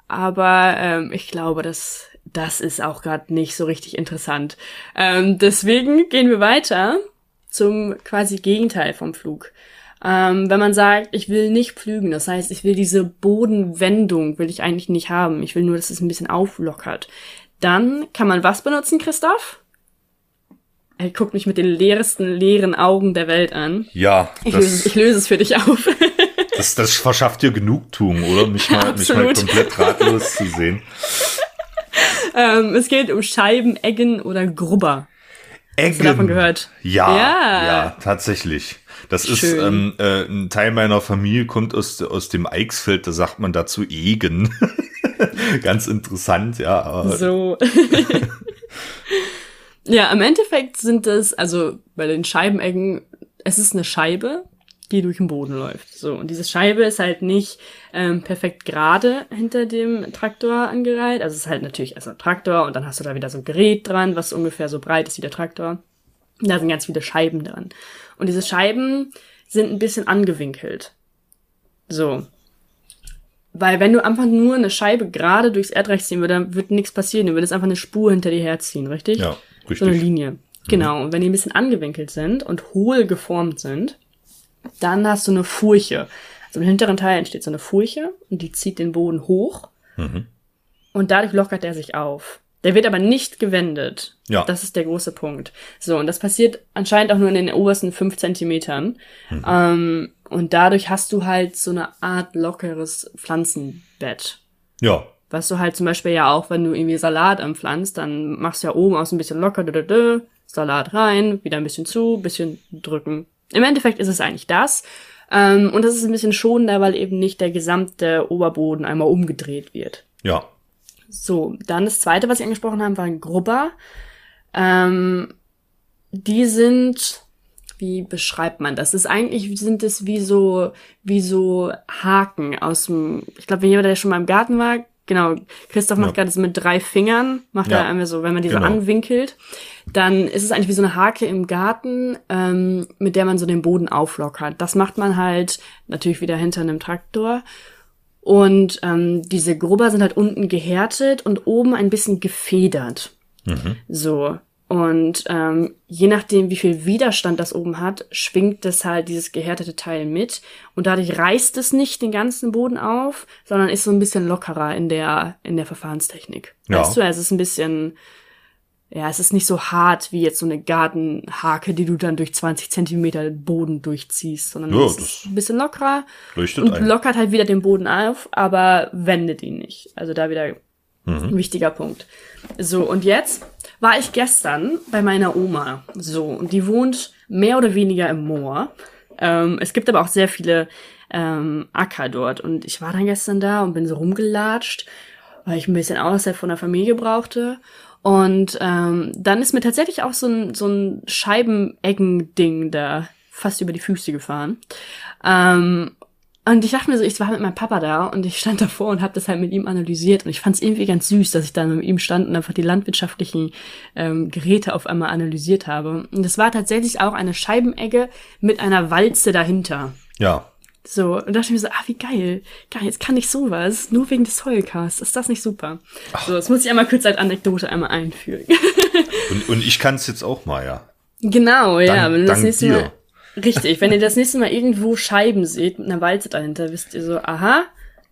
Aber ähm, ich glaube, dass das ist auch gerade nicht so richtig interessant. Ähm, deswegen gehen wir weiter zum quasi Gegenteil vom Flug. Ähm, wenn man sagt, ich will nicht pflügen, das heißt, ich will diese Bodenwendung, will ich eigentlich nicht haben. Ich will nur, dass es ein bisschen auflockert. Dann kann man was benutzen, Christoph? Er guckt mich mit den leeresten, leeren Augen der Welt an. Ja. Ich, löse, ich löse es für dich auf. das, das verschafft dir Genugtuung, oder? Mich mal, mich mal komplett ratlos zu sehen. Ähm, es geht um Scheiben, Eggen oder Grubber. Eggen. Hast du davon gehört? Ja, ja, ja tatsächlich. Das Schön. ist ähm, äh, ein Teil meiner Familie kommt aus, aus dem Eichsfeld, da sagt man dazu Egen. Ganz interessant, ja. Aber so. ja, im Endeffekt sind es, also bei den Scheibeneggen, es ist eine Scheibe, die durch den Boden läuft. So, und diese Scheibe ist halt nicht ähm, perfekt gerade hinter dem Traktor angereiht. Also es ist halt natürlich erst ein Traktor und dann hast du da wieder so ein Gerät dran, was ungefähr so breit ist wie der Traktor. Da sind ganz viele Scheiben dran. Und diese Scheiben sind ein bisschen angewinkelt. So. Weil wenn du einfach nur eine Scheibe gerade durchs Erdreich ziehen würdest, dann wird nichts passieren. Du würdest einfach eine Spur hinter dir herziehen, richtig? Ja, richtig. So eine Linie. Genau, und wenn die ein bisschen angewinkelt sind und hohl geformt sind, dann hast du eine Furche. Also im hinteren Teil entsteht so eine Furche und die zieht den Boden hoch Mhm. und dadurch lockert er sich auf. Der wird aber nicht gewendet. Ja. Das ist der große Punkt. So, und das passiert anscheinend auch nur in den obersten fünf Zentimetern. Mhm. Ähm, und dadurch hast du halt so eine Art lockeres Pflanzenbett. Ja. Was du halt zum Beispiel ja auch, wenn du irgendwie Salat anpflanzt, dann machst du ja oben aus ein bisschen locker, dö, dö, dö, Salat rein, wieder ein bisschen zu, bisschen drücken. Im Endeffekt ist es eigentlich das. Ähm, und das ist ein bisschen schonender, weil eben nicht der gesamte Oberboden einmal umgedreht wird. Ja. So, dann das zweite, was ich angesprochen habe, waren Grubber. Ähm, die sind, wie beschreibt man das? das ist eigentlich sind es wie so, wie so Haken aus dem, ich glaube, wenn jemand, der schon mal im Garten war, genau, Christoph macht Ja. gerade so mit drei Fingern, macht Ja. er einmal so, wenn man die Genau. so anwinkelt, dann ist es eigentlich wie so eine Hake im Garten, ähm, mit der man so den Boden auflockert. Das macht man halt natürlich wieder hinter einem Traktor. Und ähm, diese Grubber sind halt unten gehärtet und oben ein bisschen gefedert. So. Und ähm, je nachdem, wie viel Widerstand das oben hat, schwingt das halt dieses gehärtete Teil mit. Und dadurch reißt es nicht den ganzen Boden auf, sondern ist so ein bisschen lockerer in der, in der Verfahrenstechnik. Ja. Weißt du, es ist ein bisschen, ja, es ist nicht so hart wie jetzt so eine Gartenhake, die du dann durch 20 Zentimeter Boden durchziehst, sondern Ja, es ist ein bisschen lockerer und ein. lockert halt wieder den Boden auf, aber wendet ihn nicht. Also da wieder ein wichtiger Punkt. So, und jetzt war ich gestern bei meiner Oma. So, und die wohnt mehr oder weniger im Moor. Ähm, es gibt aber auch sehr viele ähm, Acker dort. Und ich war dann gestern da und bin so rumgelatscht, weil ich ein bisschen Auszeit von der Familie brauchte. Und ähm, dann ist mir tatsächlich auch so ein, so ein Scheibeneggen-Ding da fast über die Füße gefahren. Ähm, und ich dachte mir so, ich war mit meinem Papa da und ich stand davor und habe das halt mit ihm analysiert und ich fand es irgendwie ganz süß, dass ich dann mit ihm stand und einfach die landwirtschaftlichen ähm, Geräte auf einmal analysiert habe. Und das war tatsächlich auch eine Scheibenegge mit einer Walze dahinter. Ja. So, und dachte ich mir so, ah, wie geil. Geil, jetzt kann ich sowas. Nur wegen des Heulcasts. Ist das nicht super? So, das muss ich einmal kurz als Anekdote einmal einfügen. Und, und ich kann es jetzt auch mal, ja. genau, ja. Dank- Wenn du das nächste dir. Mal. Richtig, wenn ihr das nächste Mal irgendwo Scheiben seht mit einer Walze dahinter, wisst ihr so, aha,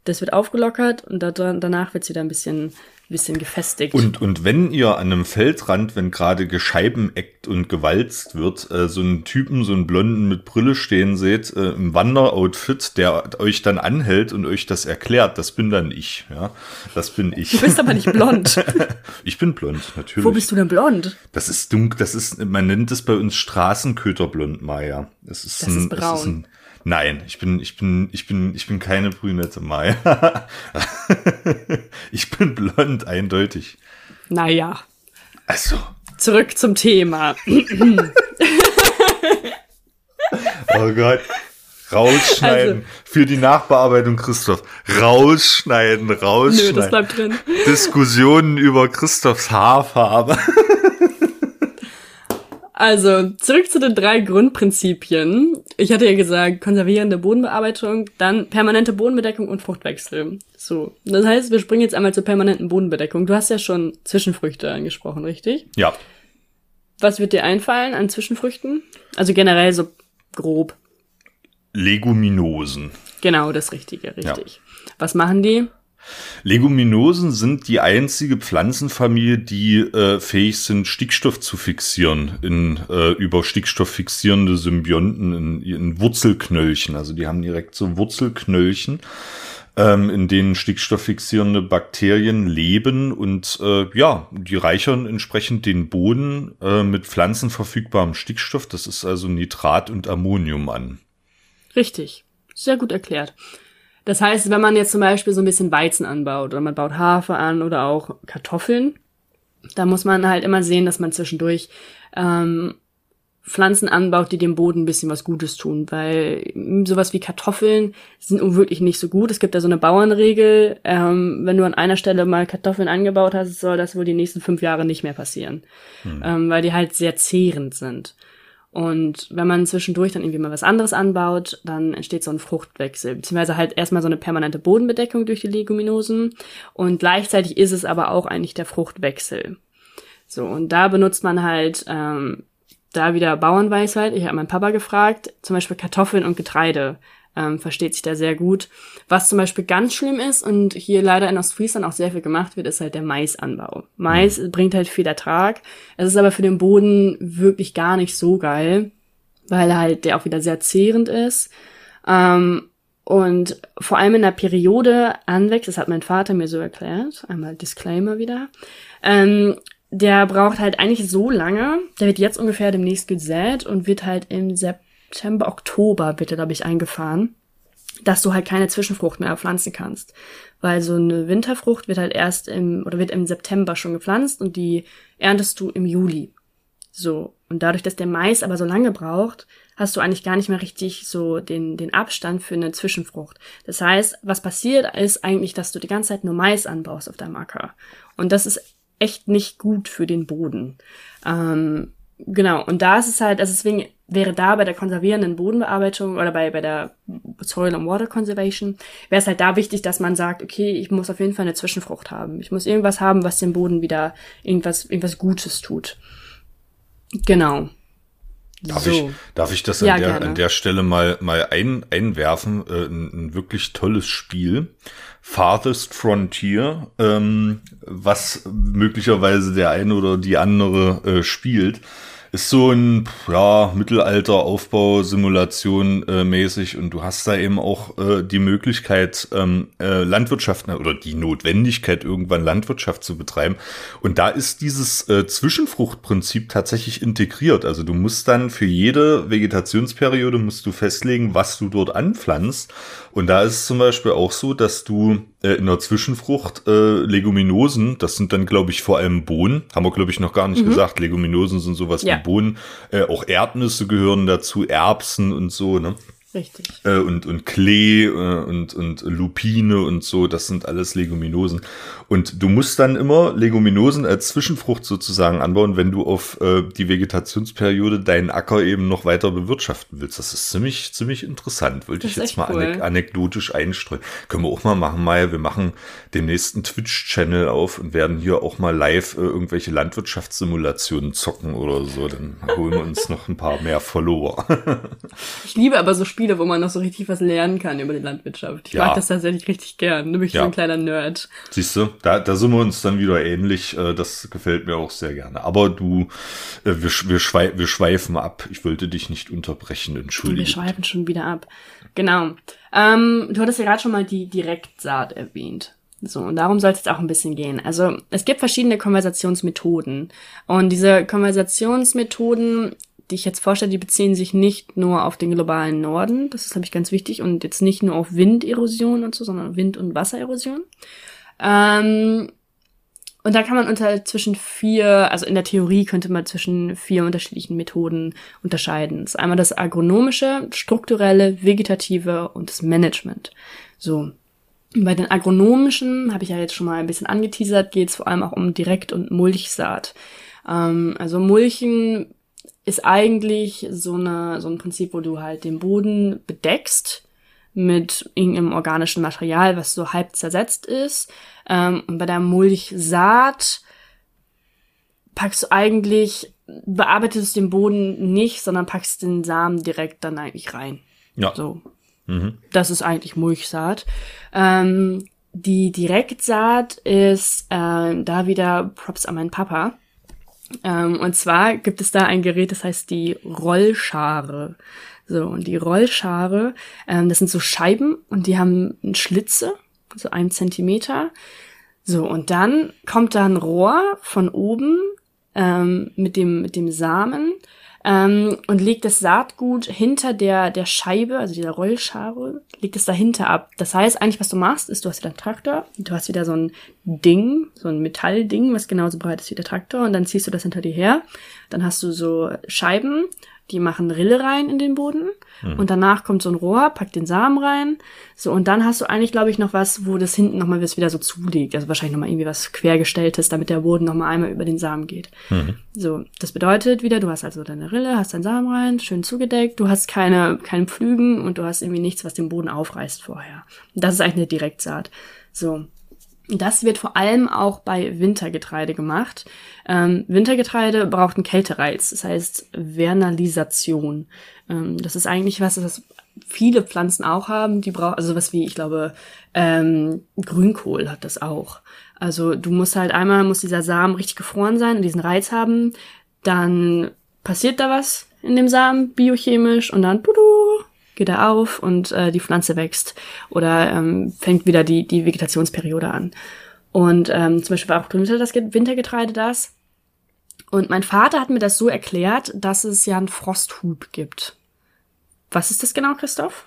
das wird aufgelockert und da, danach wird's wieder ein bisschen, bisschen gefestigt. Und, und wenn ihr an einem Feldrand, wenn gerade gescheibeneckt und gewalzt wird, äh, so einen Typen, so einen Blonden mit Brille stehen seht, äh, im Wanderoutfit, der euch dann anhält und euch das erklärt, das bin dann ich, ja. Das bin ich. du bist aber nicht blond. Ich bin blond, natürlich. Wo bist du denn blond? Das ist dunkel, das ist, man nennt es bei uns Straßenköterblond, Maya. Es ist Das ein, ist braun. Ein, nein, ich bin, ich bin, ich bin, ich bin keine Brünette, Maya. ich bin blond, eindeutig. Naja, Also, zurück zum Thema. oh Gott. Rausschneiden. Also- Für die Nachbearbeitung, Christoph. Rausschneiden, Nö, rausschneiden. das bleibt drin. Diskussionen über Christophs Haarfarbe. Also, zurück zu den drei Grundprinzipien. Ich hatte ja gesagt, konservierende Bodenbearbeitung, dann permanente Bodenbedeckung und Fruchtwechsel. So. Das heißt, wir springen jetzt einmal zur permanenten Bodenbedeckung. Du hast ja schon Zwischenfrüchte angesprochen, richtig? Ja. Was wird dir einfallen an Zwischenfrüchten? Also generell so grob. Leguminosen. Genau, das Richtige, richtig. Was machen die? Leguminosen sind die einzige Pflanzenfamilie, die äh, fähig sind, Stickstoff zu fixieren in äh, über Stickstoff fixierende Symbionten in, in Wurzelknöllchen. Also die haben direkt so Wurzelknöllchen, ähm, in denen stickstofffixierende Bakterien leben und äh, ja, die reichern entsprechend den Boden äh, mit pflanzenverfügbarem Stickstoff. Das ist also Nitrat und Ammonium an. Richtig. Sehr gut erklärt. Das heißt, wenn man jetzt zum Beispiel so ein bisschen Weizen anbaut oder man baut Hafer an oder auch Kartoffeln, da muss man halt immer sehen, dass man zwischendurch ähm, Pflanzen anbaut, die dem Boden ein bisschen was Gutes tun, weil sowas wie Kartoffeln sind wirklich nicht so gut. Es gibt da so eine Bauernregel, ähm, wenn du an einer Stelle mal Kartoffeln angebaut hast, soll das wohl die nächsten fünf Jahre nicht mehr passieren, ähm, weil die halt sehr zehrend sind. Und wenn man zwischendurch dann irgendwie mal was anderes anbaut, dann entsteht so ein Fruchtwechsel, beziehungsweise halt erstmal so eine permanente Bodenbedeckung durch die Leguminosen und gleichzeitig ist es aber auch eigentlich der Fruchtwechsel. So, und da benutzt man halt ähm, da wieder Bauernweisheit. Ich habe meinen Papa gefragt, zum Beispiel Kartoffeln und Getreide. Ähm, versteht sich da sehr gut. Was zum Beispiel ganz schlimm ist und hier leider in Ostfriesland auch sehr viel gemacht wird, ist halt der Maisanbau. Mais mhm. bringt halt viel Ertrag. Es ist aber für den Boden wirklich gar nicht so geil, weil halt der auch wieder sehr zehrend ist. Ähm, und vor allem in der Periode anwächst, das hat mein Vater mir so erklärt, einmal Disclaimer wieder, ähm, der braucht halt eigentlich so lange, der wird jetzt ungefähr demnächst gesät und wird halt im September, Oktober, bitte, glaube ich, eingefahren, dass du halt keine Zwischenfrucht mehr pflanzen kannst. Weil so eine Winterfrucht wird halt erst im, oder wird im September schon gepflanzt und die erntest du im Juli. So. Und dadurch, dass der Mais aber so lange braucht, hast du eigentlich gar nicht mehr richtig so den, den Abstand für eine Zwischenfrucht. Das heißt, was passiert ist eigentlich, dass du die ganze Zeit nur Mais anbaust auf deinem Acker. Und das ist echt nicht gut für den Boden. Ähm, genau, und da ist es halt, also deswegen wäre da bei der konservierenden Bodenbearbeitung oder bei, bei der Soil and Water Conservation, wäre es halt da wichtig, dass man sagt, okay, ich muss auf jeden Fall eine Zwischenfrucht haben. Ich muss irgendwas haben, was dem Boden wieder irgendwas, irgendwas Gutes tut. Genau. Darf, so. ich, darf ich das an, ja, der, an der Stelle mal, mal ein, einwerfen? Äh, ein, ein wirklich tolles Spiel. Farthest Frontier, ähm, was möglicherweise der eine oder die andere äh, spielt. Ist so ein ja, Mittelalter-Aufbausimulation äh, mäßig und du hast da eben auch äh, die Möglichkeit, ähm, äh, Landwirtschaft oder die Notwendigkeit, irgendwann Landwirtschaft zu betreiben. Und da ist dieses äh, Zwischenfruchtprinzip tatsächlich integriert. Also du musst dann für jede Vegetationsperiode musst du festlegen, was du dort anpflanzt. Und da ist es zum Beispiel auch so, dass du äh, in der Zwischenfrucht äh, Leguminosen, das sind dann, glaube ich, vor allem Bohnen, haben wir, glaube ich, noch gar nicht mhm. gesagt. Leguminosen sind sowas ja. wie Bohnen. Äh, auch Erdnüsse gehören dazu, Erbsen und so, ne? Richtig. Äh, und, und Klee äh, und, und Lupine und so, das sind alles Leguminosen. Und du musst dann immer Leguminosen als Zwischenfrucht sozusagen anbauen, wenn du auf äh, die Vegetationsperiode deinen Acker eben noch weiter bewirtschaften willst. Das ist ziemlich, ziemlich interessant. Wollte ich jetzt mal cool. anekdotisch einstreuen. Können wir auch mal machen, Maya. Wir machen den nächsten Twitch-Channel auf und werden hier auch mal live äh, irgendwelche Landwirtschaftssimulationen zocken oder so. Dann holen wir uns noch ein paar mehr Follower. ich liebe aber so Spiele, wo man noch so richtig was lernen kann über die Landwirtschaft. Ich ja. mag das tatsächlich richtig gern. Nämlich ja. so ein kleiner Nerd. Siehst du, da, da sind wir uns dann wieder ähnlich. Äh, das gefällt mir auch sehr gerne. Aber du, äh, wir, wir, schwei wir schweifen ab. Ich wollte dich nicht unterbrechen, entschuldige. Wir schweifen schon wieder ab. Genau. Ähm, du hattest ja gerade schon mal die Direktsaat erwähnt. So, und darum soll es jetzt auch ein bisschen gehen. Also, es gibt verschiedene Konversationsmethoden. Und diese Konversationsmethoden die ich jetzt vorstelle, die beziehen sich nicht nur auf den globalen Norden, das ist, glaube ich, ganz wichtig, und jetzt nicht nur auf Winderosion und so, sondern Wind- und Wassererosion. Ähm, und da kann man unter zwischen vier, also in der Theorie könnte man zwischen vier unterschiedlichen Methoden unterscheiden. Das ist einmal das agronomische, strukturelle, vegetative und das Management. So. Bei den agronomischen, habe ich ja jetzt schon mal ein bisschen angeteasert, geht es vor allem auch um Direkt- und Mulchsaat. Ähm, also Mulchen ist eigentlich so, eine, so ein Prinzip, wo du halt den Boden bedeckst mit irgendeinem organischen Material, was so halb zersetzt ist. Ähm, und bei der Mulchsaat packst du eigentlich, bearbeitest den Boden nicht, sondern packst den Samen direkt dann eigentlich rein. Ja. So. Mhm. Das ist eigentlich Mulchsaat. Ähm, die Direktsaat ist äh, da wieder Props an meinen Papa. Ähm, und zwar gibt es da ein Gerät, das heißt die Rollschare. So, und die Rollschare, ähm, das sind so Scheiben und die haben Schlitze, so ein Zentimeter. So, und dann kommt da ein Rohr von oben ähm, mit, dem, mit dem Samen ähm, und legt das Saatgut hinter der, der Scheibe, also dieser Rollschare, legt es dahinter ab. Das heißt, eigentlich, was du machst, ist, du hast wieder einen Traktor, du hast wieder so ein Ding, so ein Metallding, was genauso breit ist wie der Traktor, und dann ziehst du das hinter dir her. Dann hast du so Scheiben, die machen Rille rein in den Boden mhm. und danach kommt so ein Rohr, packt den Samen rein. So, und dann hast du eigentlich, glaube ich, noch was, wo das hinten nochmal wieder so zulegt. Also wahrscheinlich nochmal irgendwie was quergestelltes, damit der Boden nochmal einmal über den Samen geht. Mhm. So, das bedeutet wieder, du hast also deine Rille, hast deinen Samen rein, schön zugedeckt, du hast keine, keinen Pflügen und du hast irgendwie nichts, was den Boden aufreißt vorher. Das ist eigentlich eine Direktsaat. So. Das wird vor allem auch bei Wintergetreide gemacht. Ähm, Wintergetreide braucht einen Kältereiz, das heißt Vernalisation. Ähm, das ist eigentlich was, was viele Pflanzen auch haben. Die brauchen, also was wie, ich glaube, ähm, Grünkohl hat das auch. Also du musst halt einmal, muss dieser Samen richtig gefroren sein und diesen Reiz haben. Dann passiert da was in dem Samen biochemisch und dann tudu, geht er auf und äh, die Pflanze wächst oder ähm, fängt wieder die, die Vegetationsperiode an. Und ähm, zum Beispiel war auch das Wintergetreide das. Und mein Vater hat mir das so erklärt, dass es ja einen Frosthub gibt. Was ist das genau, Christoph?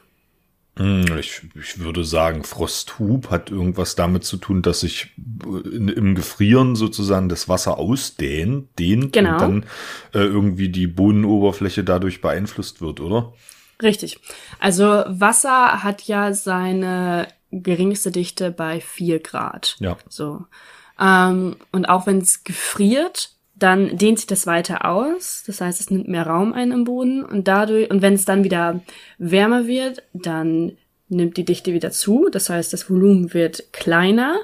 Hm, ich, ich würde sagen, Frosthub hat irgendwas damit zu tun, dass sich in, im Gefrieren sozusagen das Wasser ausdehnt, dehnt genau. und dann äh, irgendwie die Bodenoberfläche dadurch beeinflusst wird, oder? Richtig. Also Wasser hat ja seine geringste Dichte bei vier Grad. Ja. So. Ähm, und auch wenn es gefriert, dann dehnt sich das weiter aus. Das heißt, es nimmt mehr Raum ein im Boden und dadurch, und wenn es dann wieder wärmer wird, dann nimmt die Dichte wieder zu. Das heißt, das Volumen wird kleiner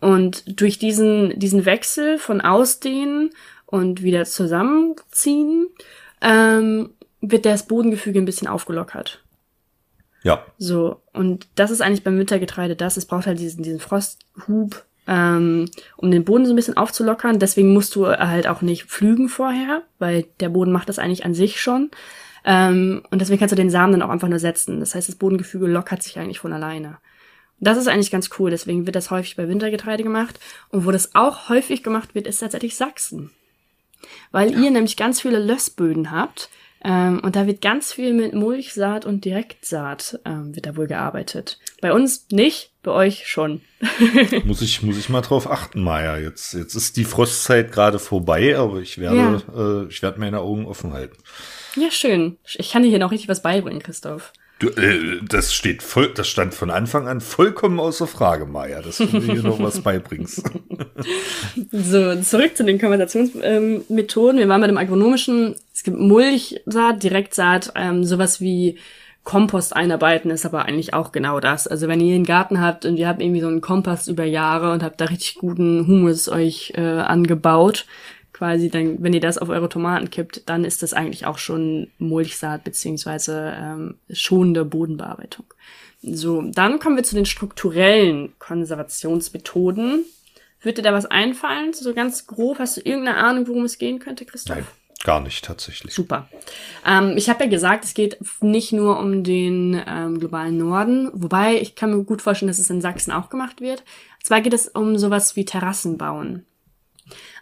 und durch diesen, diesen Wechsel von Ausdehnen und wieder zusammenziehen, ähm, wird das Bodengefüge ein bisschen aufgelockert. Ja. So, und das ist eigentlich beim Wintergetreide das. Es braucht halt diesen, diesen Frosthub, ähm, um den Boden so ein bisschen aufzulockern. Deswegen musst du halt auch nicht pflügen vorher, weil der Boden macht das eigentlich an sich schon. Ähm, und deswegen kannst du den Samen dann auch einfach nur setzen. Das heißt, das Bodengefüge lockert sich eigentlich von alleine. Das ist eigentlich ganz cool, deswegen wird das häufig bei Wintergetreide gemacht. Und wo das auch häufig gemacht wird, ist tatsächlich Sachsen. Weil ja. ihr nämlich ganz viele Lössböden habt, ähm, und da wird ganz viel mit Mulchsaat und Direktsaat ähm, wird da wohl gearbeitet. Bei uns nicht, bei euch schon. muss ich muss ich mal drauf achten, Maja. Jetzt jetzt ist die Frostzeit gerade vorbei, aber ich werde ja. äh, ich werde meine Augen offen halten. Ja schön. Ich kann dir hier noch richtig was beibringen, Christoph. Du, äh, das steht voll, das stand von Anfang an vollkommen außer Frage, Maja, dass du mir hier noch was beibringst. so, zurück zu den Konversationsmethoden. Ähm, Wir waren bei dem agronomischen, es gibt Mulchsaat, Direktsaat, ähm, sowas wie Kompost einarbeiten ist aber eigentlich auch genau das. Also wenn ihr einen Garten habt und ihr habt irgendwie so einen Kompost über Jahre und habt da richtig guten Humus euch äh, angebaut, quasi dann, wenn ihr das auf eure Tomaten kippt, dann ist das eigentlich auch schon Mulchsaat beziehungsweise ähm, schonende Bodenbearbeitung. So, dann kommen wir zu den strukturellen Konservationsmethoden. Wird dir da was einfallen? So ganz grob, hast du irgendeine Ahnung, worum es gehen könnte, Christoph? Nein, gar nicht tatsächlich. Super. Ähm, ich habe ja gesagt, es geht nicht nur um den ähm, globalen Norden, wobei ich kann mir gut vorstellen, dass es in Sachsen auch gemacht wird. Zwar geht es um sowas wie Terrassen bauen.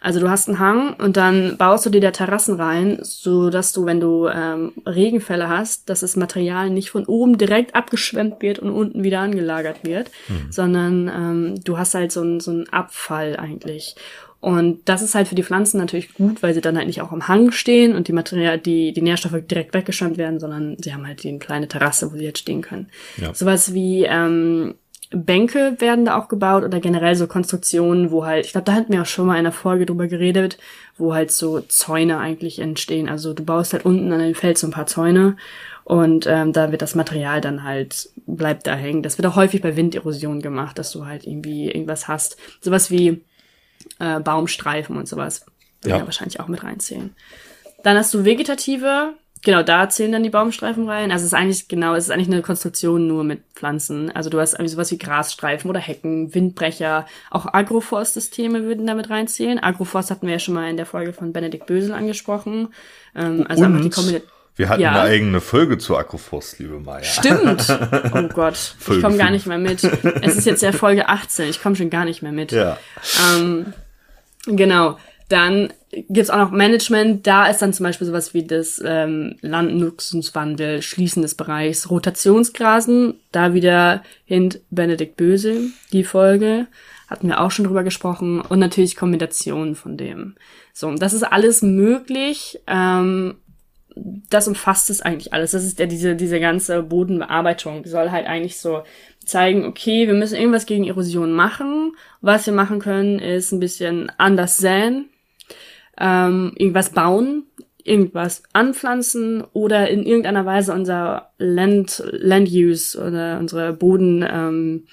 Also du hast einen Hang und dann baust du dir da Terrassen rein, so dass du, wenn du ähm, Regenfälle hast, dass das Material nicht von oben direkt abgeschwemmt wird und unten wieder angelagert wird, mhm. sondern ähm, du hast halt so einen so einen Abfall eigentlich. Und das ist halt für die Pflanzen natürlich gut, weil sie dann halt nicht auch am Hang stehen und die Material, die, die Nährstoffe direkt weggeschwemmt werden, sondern sie haben halt die kleine Terrasse, wo sie jetzt stehen können. Ja. Sowas wie ähm, Bänke werden da auch gebaut oder generell so Konstruktionen, wo halt, ich glaube, da hatten wir auch schon mal in einer Folge drüber geredet, wo halt so Zäune eigentlich entstehen. Also du baust halt unten an dem Feld so ein paar Zäune und ähm, da wird das Material dann halt, bleibt da hängen. Das wird auch häufig bei Winderosion gemacht, dass du halt irgendwie irgendwas hast. Sowas wie äh, Baumstreifen und sowas. Würde ja. wahrscheinlich auch mit reinzählen. Dann hast du vegetative Genau, da zählen dann die Baumstreifen rein. Also es ist eigentlich, genau, es ist eigentlich eine Konstruktion nur mit Pflanzen. Also du hast sowas wie Grasstreifen oder Hecken, Windbrecher, auch Agroforstsysteme würden damit reinzählen. Agroforst hatten wir ja schon mal in der Folge von Benedikt Bösel angesprochen. Ähm, also Und? einfach die Kombination. Wir hatten ja. eine eigene Folge zu Agroforst, liebe Maya. Stimmt. Oh Gott, ich komme gar nicht mehr mit. Es ist jetzt ja Folge 18, ich komme schon gar nicht mehr mit. Ja. Ähm, genau. Dann gibt's auch noch Management. Da ist dann zum Beispiel sowas wie das ähm, Landnutzungswandel, Schließen des Bereichs, Rotationsgrasen. Da wieder hint Benedikt Böse, die Folge. Hatten wir auch schon drüber gesprochen. Und natürlich Kombinationen von dem. So, das ist alles möglich. Ähm, das umfasst es eigentlich alles. Das ist ja diese, diese ganze Bodenbearbeitung. Die soll halt eigentlich so zeigen, okay, wir müssen irgendwas gegen Erosion machen. Was wir machen können, ist ein bisschen anders säen, ähm, irgendwas bauen, irgendwas anpflanzen oder in irgendeiner Weise unser Land, Land Use oder unsere Boden, ähm,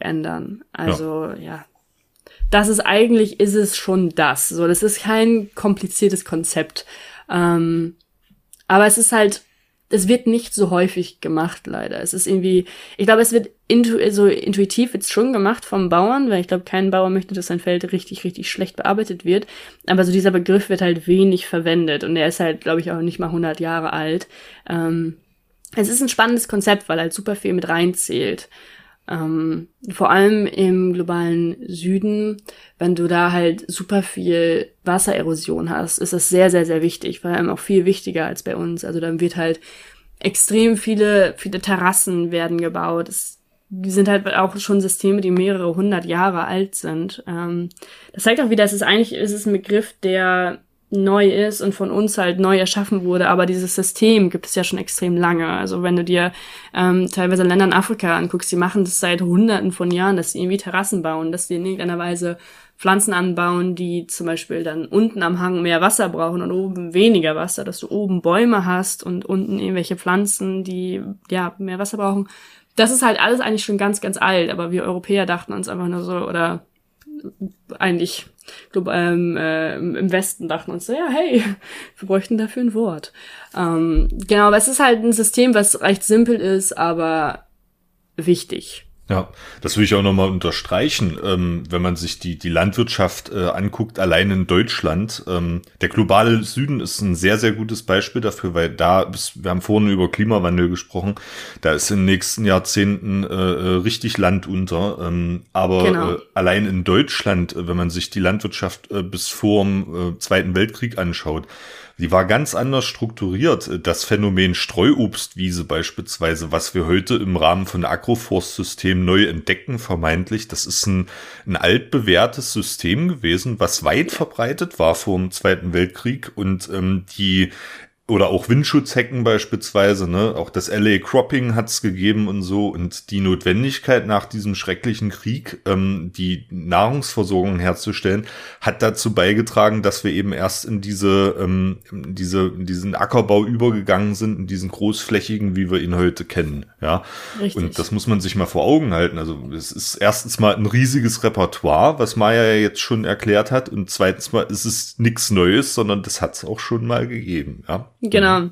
ändern. Also ja. ja. Das ist eigentlich, ist es schon das. So, das ist kein kompliziertes Konzept. Ähm, aber es ist halt, es wird nicht so häufig gemacht, leider. Es ist irgendwie, ich glaube, es wird intu so intuitiv jetzt schon gemacht vom Bauern, weil ich glaube, kein Bauer möchte, dass sein Feld richtig, richtig schlecht bearbeitet wird. Aber so dieser Begriff wird halt wenig verwendet und er ist halt, glaube ich, auch nicht mal 100 Jahre alt. Ähm, es ist ein spannendes Konzept, weil halt super viel mit reinzählt. Ähm, vor allem im globalen Süden, wenn du da halt super viel Wassererosion hast, ist das sehr, sehr, sehr wichtig. Vor allem auch viel wichtiger als bei uns. Also dann wird halt extrem viele, viele Terrassen werden gebaut. Es, die sind halt auch schon Systeme, die mehrere hundert Jahre alt sind. Ähm, das zeigt auch wieder, es ist eigentlich, es ist ein Begriff, der neu ist und von uns halt neu erschaffen wurde, aber dieses System gibt es ja schon extrem lange. Also wenn du dir ähm, teilweise Länder in Afrika anguckst, die machen das seit hunderten von Jahren, dass sie irgendwie Terrassen bauen, dass sie in irgendeiner Weise Pflanzen anbauen, die zum Beispiel dann unten am Hang mehr Wasser brauchen und oben weniger Wasser, dass du oben Bäume hast und unten irgendwelche Pflanzen, die ja mehr Wasser brauchen. Das ist halt alles eigentlich schon ganz, ganz alt, aber wir Europäer dachten uns einfach nur so, oder eigentlich glaub, ähm, äh, im Westen dachten uns so, ja, hey, wir bräuchten dafür ein Wort. Ähm, genau, aber es ist halt ein System, was recht simpel ist, aber wichtig. Ja, das will ich auch nochmal unterstreichen, ähm, wenn man sich die, die Landwirtschaft äh, anguckt, allein in Deutschland. Ähm, der globale Süden ist ein sehr, sehr gutes Beispiel dafür, weil da, wir haben vorhin über Klimawandel gesprochen, da ist in den nächsten Jahrzehnten äh, äh richtig Land unter. Ähm, aber genau. äh, allein in Deutschland, äh, wenn man sich die Landwirtschaft äh, bis vor dem Zweiten Weltkrieg anschaut, die war ganz anders strukturiert. Das Phänomen Streuobstwiese beispielsweise, was wir heute im Rahmen von Agroforstsystemen neu entdecken, vermeintlich, das ist ein, ein altbewährtes System gewesen, was weit verbreitet war vor dem Zweiten Weltkrieg und ähm, die oder auch Windschutzhecken beispielsweise, ne? Auch das LA Cropping hat's gegeben und so. Und die Notwendigkeit nach diesem schrecklichen Krieg, ähm, die Nahrungsversorgung herzustellen, hat dazu beigetragen, dass wir eben erst in diese, ähm, diese, in diesen Ackerbau übergegangen sind, in diesen großflächigen, wie wir ihn heute kennen. Ja. Richtig. Und das muss man sich mal vor Augen halten. Also es ist erstens mal ein riesiges Repertoire, was Maya ja jetzt schon erklärt hat. Und zweitens mal ist es nichts Neues, sondern das hat's auch schon mal gegeben. Ja. Genau. Mhm.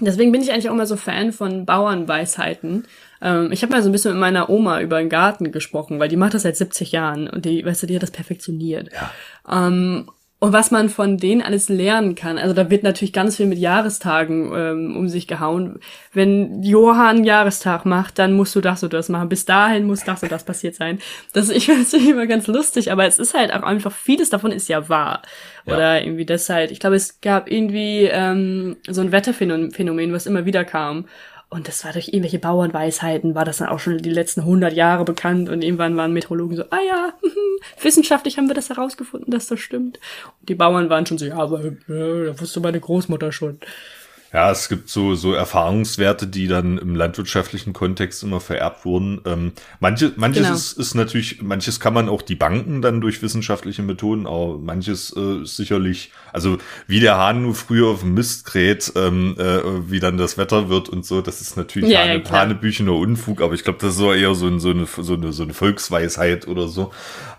Deswegen bin ich eigentlich auch immer so Fan von Bauernweisheiten. Ähm, ich habe mal so ein bisschen mit meiner Oma über den Garten gesprochen, weil die macht das seit 70 Jahren und die, weißt du, die hat das perfektioniert. Ja. Ähm, und was man von denen alles lernen kann. Also da wird natürlich ganz viel mit Jahrestagen ähm, um sich gehauen. Wenn Johann Jahrestag macht, dann musst du das oder das machen. Bis dahin muss das und das passiert sein. Das ich finde es immer ganz lustig, aber es ist halt auch einfach vieles davon ist ja wahr. Ja. Oder irgendwie das halt. Ich glaube, es gab irgendwie ähm, so ein Wetterphänomen, was immer wieder kam. Und das war durch irgendwelche Bauernweisheiten, war das dann auch schon die letzten 100 Jahre bekannt. Und irgendwann waren Meteorologen so, ah ja, wissenschaftlich haben wir das herausgefunden, dass das stimmt. Und die Bauern waren schon so, ja, aber äh, da wusste meine Großmutter schon. Ja, es gibt so, so Erfahrungswerte, die dann im landwirtschaftlichen Kontext immer vererbt wurden. Ähm, manche, manches genau. ist, ist natürlich, manches kann man auch die Banken dann durch wissenschaftliche Methoden, aber manches äh, ist sicherlich, also wie der Hahn nur früher auf dem Mist kräht, ähm, äh, wie dann das Wetter wird und so, das ist natürlich ja, Hane, ja, Hanebüchener Unfug, aber ich glaube, das ist so eher so, ein, so, eine, so, eine, so eine Volksweisheit oder so.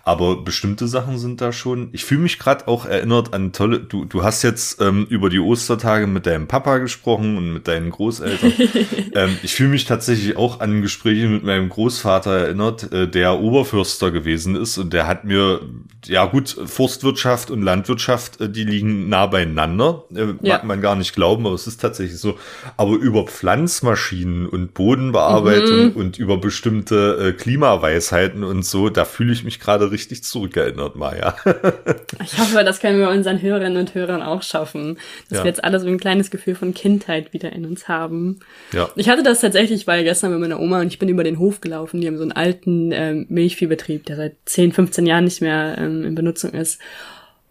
Aber bestimmte Sachen sind da schon. Ich fühle mich gerade auch erinnert an tolle. Du, du hast jetzt ähm, über die Ostertage mit deinem Papa gesprochen und mit deinen Großeltern. ähm, ich fühle mich tatsächlich auch an Gespräche mit meinem Großvater erinnert, äh, der Oberförster gewesen ist und der hat mir, ja gut, Forstwirtschaft und Landwirtschaft, äh, die liegen nah beieinander. Äh, ja. Mag man gar nicht glauben, aber es ist tatsächlich so. Aber über Pflanzmaschinen und Bodenbearbeitung mhm. und über bestimmte äh, Klimaweisheiten und so, da fühle ich mich gerade richtig zurückerinnert, Maja. ich hoffe, das können wir unseren Hörerinnen und Hörern auch schaffen, dass ja. wir jetzt alle so ein kleines Gefühl von Kindheit wieder in uns haben. Ja. Ich hatte das tatsächlich, weil gestern mit meiner Oma und ich bin über den Hof gelaufen, die haben so einen alten ähm, Milchviehbetrieb, der seit 10, 15 Jahren nicht mehr ähm, in Benutzung ist.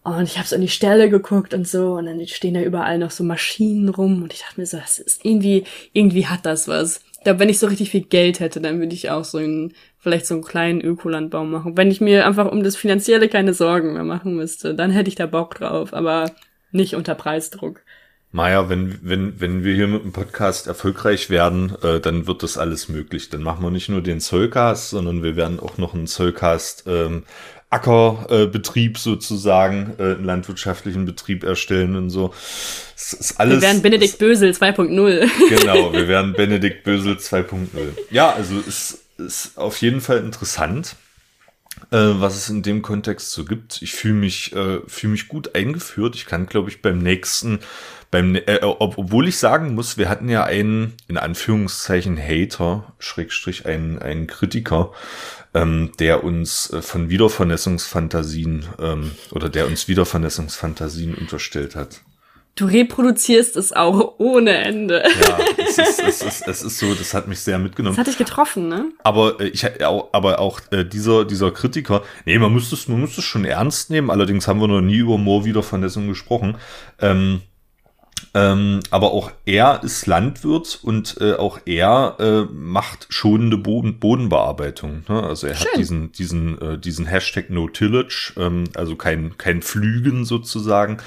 Und ich habe so an die Stelle geguckt und so, und dann stehen da überall noch so Maschinen rum. Und ich dachte mir so, das ist irgendwie, irgendwie hat das was. Ich glaube, wenn ich so richtig viel Geld hätte, dann würde ich auch so ein vielleicht so einen kleinen Ökolandbau machen. Wenn ich mir einfach um das Finanzielle keine Sorgen mehr machen müsste, dann hätte ich da Bock drauf, aber nicht unter Preisdruck. Maja, wenn, wenn, wenn wir hier mit dem Podcast erfolgreich werden, äh, dann wird das alles möglich. Dann machen wir nicht nur den Zollcast, sondern wir werden auch noch einen Zollcast ähm, Ackerbetrieb äh, sozusagen, äh, einen landwirtschaftlichen Betrieb erstellen und so. Es ist alles, wir werden Benedikt Bösel 2.0. Genau, wir werden Benedikt Bösel 2.0. Ja, also es ist auf jeden Fall interessant äh, was es in dem Kontext so gibt. Ich fühle mich, äh, fühle mich gut eingeführt. Ich kann, glaube ich, beim nächsten, beim, äh, ob, obwohl ich sagen muss, wir hatten ja einen, in Anführungszeichen, Hater, Schrägstrich, einen, einen Kritiker, ähm, der uns äh, von Wiedervernässungsfantasien ähm, oder der uns Wiedervernässungsfantasien unterstellt hat. Du reproduzierst es auch ohne Ende. Ja, es ist, es, ist, es ist so, das hat mich sehr mitgenommen. Das hat dich getroffen, ne? Aber äh, ich aber auch äh, dieser dieser Kritiker, nee, man muss es man muss es schon ernst nehmen. Allerdings haben wir noch nie über Moorwiedervernässung gesprochen. Ähm, ähm, aber auch er ist Landwirt und äh, auch er äh, macht schonende Boden Bodenbearbeitung. Ne? Also er Schön. hat diesen diesen äh, diesen Hashtag No Tillage, ähm, also kein kein Flügen sozusagen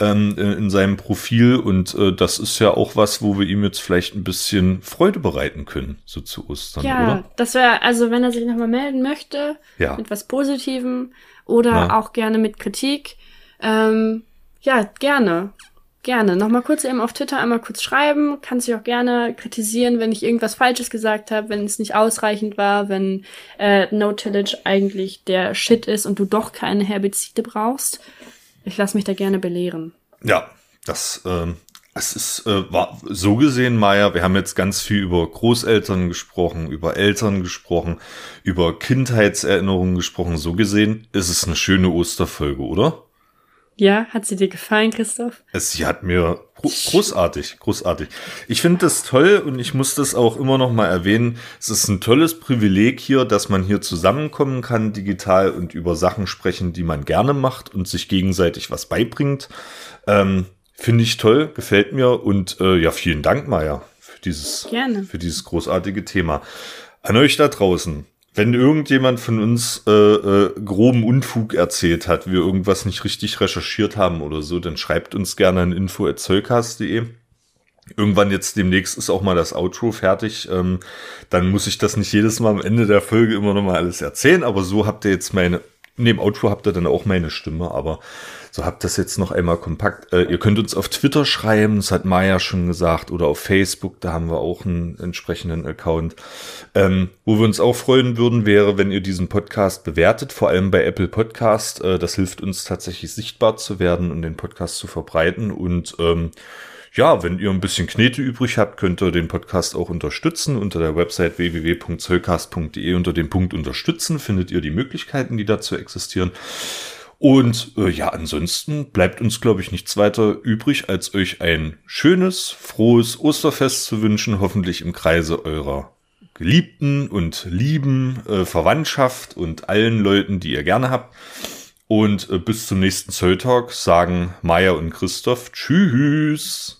ähm, äh, in seinem Profil und äh, das ist ja auch was, wo wir ihm jetzt vielleicht ein bisschen Freude bereiten können, so zu Ostern, ja, oder? das wäre, also wenn er sich nochmal melden möchte, ja. mit was Positivem oder ja. auch gerne mit Kritik, ähm, ja, gerne. Gerne. Nochmal kurz eben auf Twitter einmal kurz schreiben. Kannst dich auch gerne kritisieren, wenn ich irgendwas Falsches gesagt habe, wenn es nicht ausreichend war, wenn äh, No-Tillage eigentlich der Shit ist und du doch keine Herbizide brauchst. Ich lasse mich da gerne belehren. Ja, das ähm, es ist äh, war so gesehen, Maya, wir haben jetzt ganz viel über Großeltern gesprochen, über Eltern gesprochen, über Kindheitserinnerungen gesprochen. So gesehen ist es eine schöne Osterfolge, oder? Ja, hat sie dir gefallen, Christoph? Es, sie hat mir großartig, großartig. Ich finde das toll und ich muss das auch immer noch mal erwähnen. Es ist ein tolles Privileg hier, dass man hier zusammenkommen kann, digital und über Sachen sprechen, die man gerne macht und sich gegenseitig was beibringt. Ähm, finde ich toll, gefällt mir und äh, ja, vielen Dank, Maja, für dieses, gerne. für dieses großartige Thema. An euch da draußen wenn irgendjemand von uns äh, äh, groben Unfug erzählt hat, wir irgendwas nicht richtig recherchiert haben oder so, dann schreibt uns gerne an info.zollcast.de. Irgendwann jetzt demnächst ist auch mal das Outro fertig. Ähm, dann muss ich das nicht jedes Mal am Ende der Folge immer noch mal alles erzählen, aber so habt ihr jetzt meine, in dem Outro habt ihr dann auch meine Stimme, aber so habt das jetzt noch einmal kompakt. Äh, ihr könnt uns auf Twitter schreiben, das hat Maya schon gesagt, oder auf Facebook, da haben wir auch einen entsprechenden Account. Ähm, wo wir uns auch freuen würden, wäre, wenn ihr diesen Podcast bewertet, vor allem bei Apple Podcast. Äh, das hilft uns tatsächlich sichtbar zu werden und den Podcast zu verbreiten. Und ähm, ja, wenn ihr ein bisschen Knete übrig habt, könnt ihr den Podcast auch unterstützen. Unter der Website www.zollcast.de unter dem Punkt Unterstützen findet ihr die Möglichkeiten, die dazu existieren. Und äh, ja, ansonsten bleibt uns, glaube ich, nichts weiter übrig, als euch ein schönes, frohes Osterfest zu wünschen, hoffentlich im Kreise eurer Geliebten und lieben äh, Verwandtschaft und allen Leuten, die ihr gerne habt. Und äh, bis zum nächsten Zolltalk sagen Maya und Christoph Tschüss.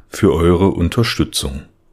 für eure Unterstützung.